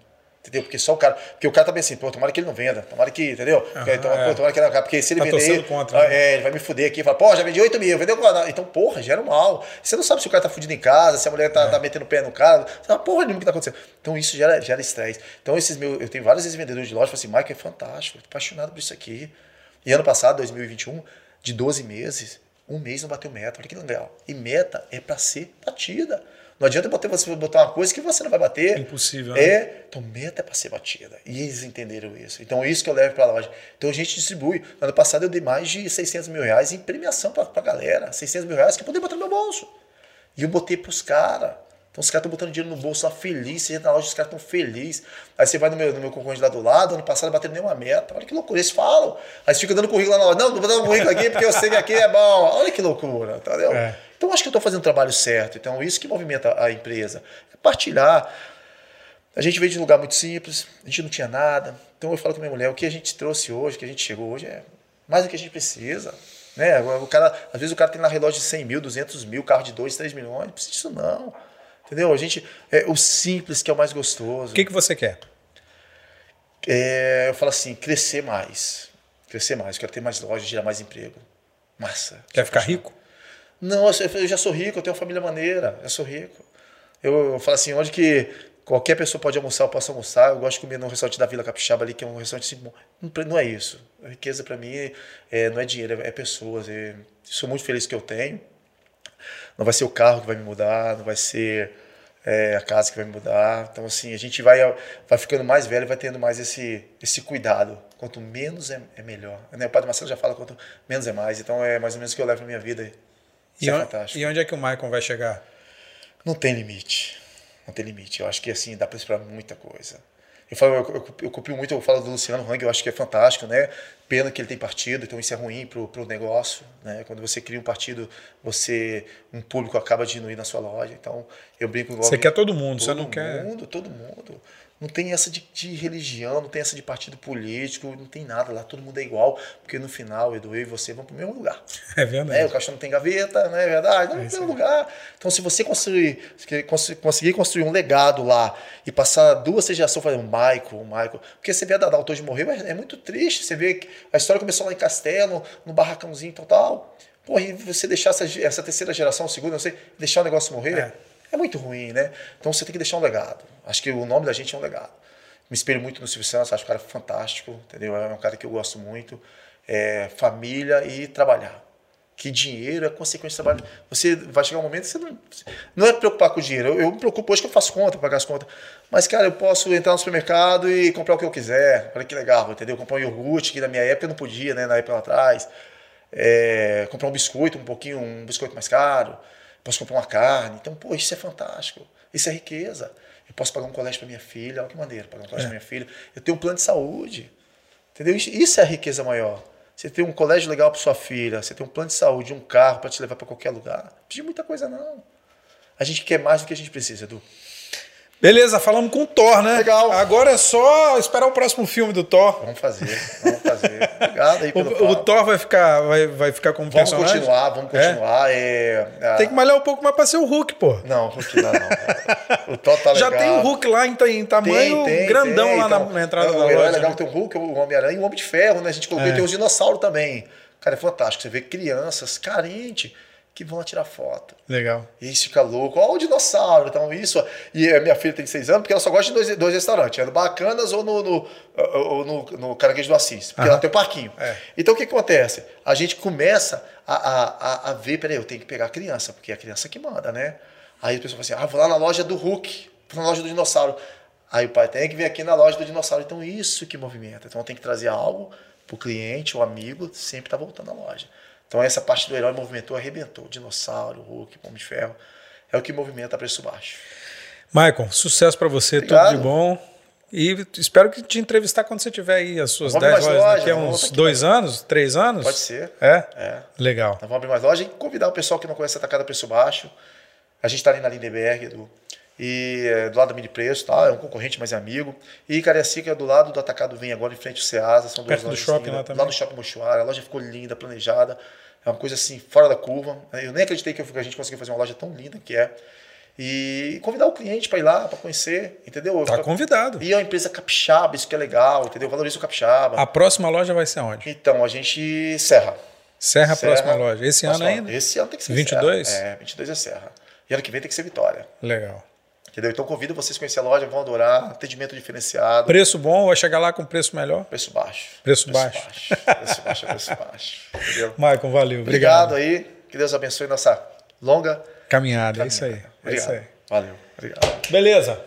Entendeu? Porque só o cara. Porque o cara tá bem assim, pô, tomara que ele não venda. Tomara que, entendeu? Uhum, então, é. pô, tomara que ele não Porque se ele tá vender. Contra, né? é, ele vai me fuder aqui. Fala, pô, já vendi 8 mil, vendeu quanto? Então, porra, gera um mal. Você não sabe se o cara tá fudido em casa, se a mulher tá, é. tá metendo o pé no cara. Você fala, porra nenhuma que tá acontecendo. Então, isso gera, gera estresse. Então, esses meus. Eu tenho vários vendedores de loja que falam assim, Mike, é fantástico, eu tô apaixonado por isso aqui. E ano passado, 2021, de 12 meses, um mês não bateu meta. Olha que legal. E meta é para ser batida. Não adianta você botar uma coisa que você não vai bater. É impossível. Né? É, então meta é para ser batida. E eles entenderam isso. Então é isso que eu levo para a loja. Então a gente distribui. No ano passado eu dei mais de 600 mil reais em premiação para a galera. 600 mil reais que eu poder botar no meu bolso. E eu botei para os caras. Então os caras estão botando dinheiro no bolso lá feliz, você entra na loja, os caras estão felizes. Aí você vai no meu, no meu concorrente lá do lado, ano passado batendo nenhuma meta. Olha que loucura, eles falam. Aí você fica dando currículo lá na loja. Não, não vou dar um currículo aqui porque eu sei que aqui é bom. Olha que loucura, entendeu? É. Então acho que eu estou fazendo o trabalho certo. Então isso que movimenta a empresa. É partilhar. A gente veio de um lugar muito simples, a gente não tinha nada. Então eu falo com minha mulher, o que a gente trouxe hoje, o que a gente chegou hoje é mais do que a gente precisa. Né? O cara, às vezes o cara tem na relógio de 100 mil, 200 mil, carro de 2, 3 milhões, não precisa disso não. Entendeu? A gente, é o simples que é o mais gostoso. O que, que você quer? É, eu falo assim, crescer mais. Crescer mais. Quero ter mais lojas, gerar mais emprego. Massa. Quer ficar rico? Não, eu já sou rico, eu tenho uma família maneira, eu sou rico. Eu, eu falo assim, onde que qualquer pessoa pode almoçar, eu posso almoçar. Eu gosto de comer no restaurante da Vila Capixaba ali, que é um restaurante assim, não, não é isso. A riqueza para mim é, não é dinheiro, é, é pessoas. É, sou muito feliz que eu tenho. Não vai ser o carro que vai me mudar, não vai ser é, a casa que vai me mudar. Então, assim, a gente vai, vai ficando mais velho vai tendo mais esse, esse cuidado. Quanto menos é, é melhor. Né? O padre Marcelo já fala quanto menos é mais. Então, é mais ou menos o que eu levo na minha vida. E, é on, e onde é que o Michael vai chegar? Não tem limite. Não tem limite. Eu acho que assim, dá para esperar muita coisa. Eu, falo, eu, eu, eu copio muito, eu falo do Luciano Hang, eu acho que é fantástico, né? Pena que ele tem partido, então isso é ruim pro, pro negócio, né? Quando você cria um partido, você um público acaba diminuindo na sua loja. Então, eu brinco igual. Você quer todo mundo, todo você não quer. Todo mundo, todo mundo. Não tem essa de, de, religião, não tem essa de partido político, não tem nada lá, todo mundo é igual, porque no final, Edu, eu e você vão para o mesmo lugar. É verdade. É, o caixão não tem gaveta, não é verdade? Não, é mesmo lugar. Então, se você construir, conseguir construir um legado lá e passar duas gerações fazendo um Michael, Michael, porque você vê a Dadal hoje morreu, é, é muito triste. Você vê que a história começou lá em Castelo, no barracãozinho e tal, tal. Pô, e você deixar essa, essa terceira geração, segunda, não sei, deixar o negócio morrer. É é muito ruim, né? Então você tem que deixar um legado. Acho que o nome da gente é um legado. Me espelho muito no Silvio Santos, acho o cara fantástico, entendeu? É um cara que eu gosto muito. É, família e trabalhar. Que dinheiro é consequência do trabalho. Você vai chegar um momento que você não. Não é preocupar com o dinheiro. Eu, eu me preocupo hoje que eu faço conta, pagar as contas. Mas, cara, eu posso entrar no supermercado e comprar o que eu quiser. Olha que legal, entendeu? Comprar um iogurte, que na minha época eu não podia, né? Na época lá atrás. É, comprar um biscoito, um pouquinho, um biscoito mais caro posso comprar uma carne. Então, pô, isso é fantástico. Isso é riqueza. Eu posso pagar um colégio para minha filha, olha que maneira, pagar um colégio é. para minha filha. Eu tenho um plano de saúde. Entendeu? Isso é a riqueza maior. Você tem um colégio legal para sua filha, você tem um plano de saúde, um carro para te levar para qualquer lugar. Não precisa de muita coisa, não. A gente quer mais do que a gente precisa, Edu. Beleza, falamos com o Thor, né? Legal. Agora é só esperar o próximo filme do Thor. Vamos fazer, vamos fazer. Obrigado aí pelo o, o Thor vai ficar, vai, vai ficar como vamos personagem? Continuar, vamos continuar, é? é Tem que malhar um pouco mais para ser o Hulk, pô. Não, o Hulk não, não. O Thor tá legal. Já tem o Hulk lá em, em tamanho tem, tem, grandão tem. lá então, na, entrada da loja. É legal né? ter o Hulk, o Homem-Aranha e o Homem de Ferro, né? A gente colocou, é. tem os dinossauros também. Cara, é fantástico. Você vê crianças carentes que vão lá tirar foto. Legal. E isso fica louco. Olha o dinossauro. Então, isso. E a minha filha tem seis anos, porque ela só gosta de dois, dois restaurantes: é no Bacanas ou no, no, ou no, no Caranguejo do Assis. Porque ela tem o um parquinho. É. Então, o que acontece? A gente começa a, a, a, ver: peraí, eu tenho que pegar a criança, porque é a criança que manda, né? Aí a pessoa fala assim: ah, vou lá na loja do Hulk, vou na loja do dinossauro. Aí o pai tem que vir aqui na loja do dinossauro. Então, isso que movimenta. Então, tem que trazer algo para o cliente, o amigo, sempre está voltando à loja. Então essa parte do herói movimentou, arrebentou. Dinossauro, Hulk, Pombo de Ferro. É o que movimenta preço baixo. Michael, sucesso para você, Obrigado. tudo de bom. E espero que te entrevistar quando você tiver aí as suas Vamos 10 mais lojas lojas, daqui a uns aqui, dois anos, três anos? Pode ser. É? É. Legal. Nós vamos abrir mais loja e convidar o pessoal que não conhece a Atacada Preço Baixo. A gente está ali na Lindenberg, Edu. E é, do lado do Mini Preço, tá? É um concorrente, mas é amigo. E Cariacica é do lado do Atacado Vem agora, em frente ao Ceasa. São duas Perto do lojas shopping lindas. lá também. Lá no Shopping Mochuara. A loja ficou linda, planejada. É uma coisa assim, fora da curva. Eu nem acreditei que a gente conseguiu fazer uma loja tão linda que é. E convidar o cliente para ir lá, para conhecer, entendeu? Tá convidado. E é uma empresa capixaba, isso que é legal, entendeu? Valoriza o capixaba. A próxima loja vai ser onde? Então, a gente serra. Serra, a Serra, próxima loja. Esse ano próxima- ainda? Esse ano tem que ser 22? Serra. É, 22 é Serra. E ano que vem tem que ser Vitória. Legal. Entendeu? Então convido vocês a conhecer a loja, vão adorar. Atendimento diferenciado. Preço bom, vai chegar lá com preço melhor? Preço baixo. Preço baixo. Preço baixo é preço baixo. Entendeu? Maicon, valeu. Obrigado Obrigado. aí. Que Deus abençoe nossa longa Caminhada, é isso aí. É Obrigado. isso aí. Valeu. Obrigado. Beleza.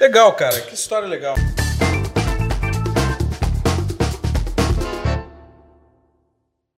Legal, cara. Que história legal.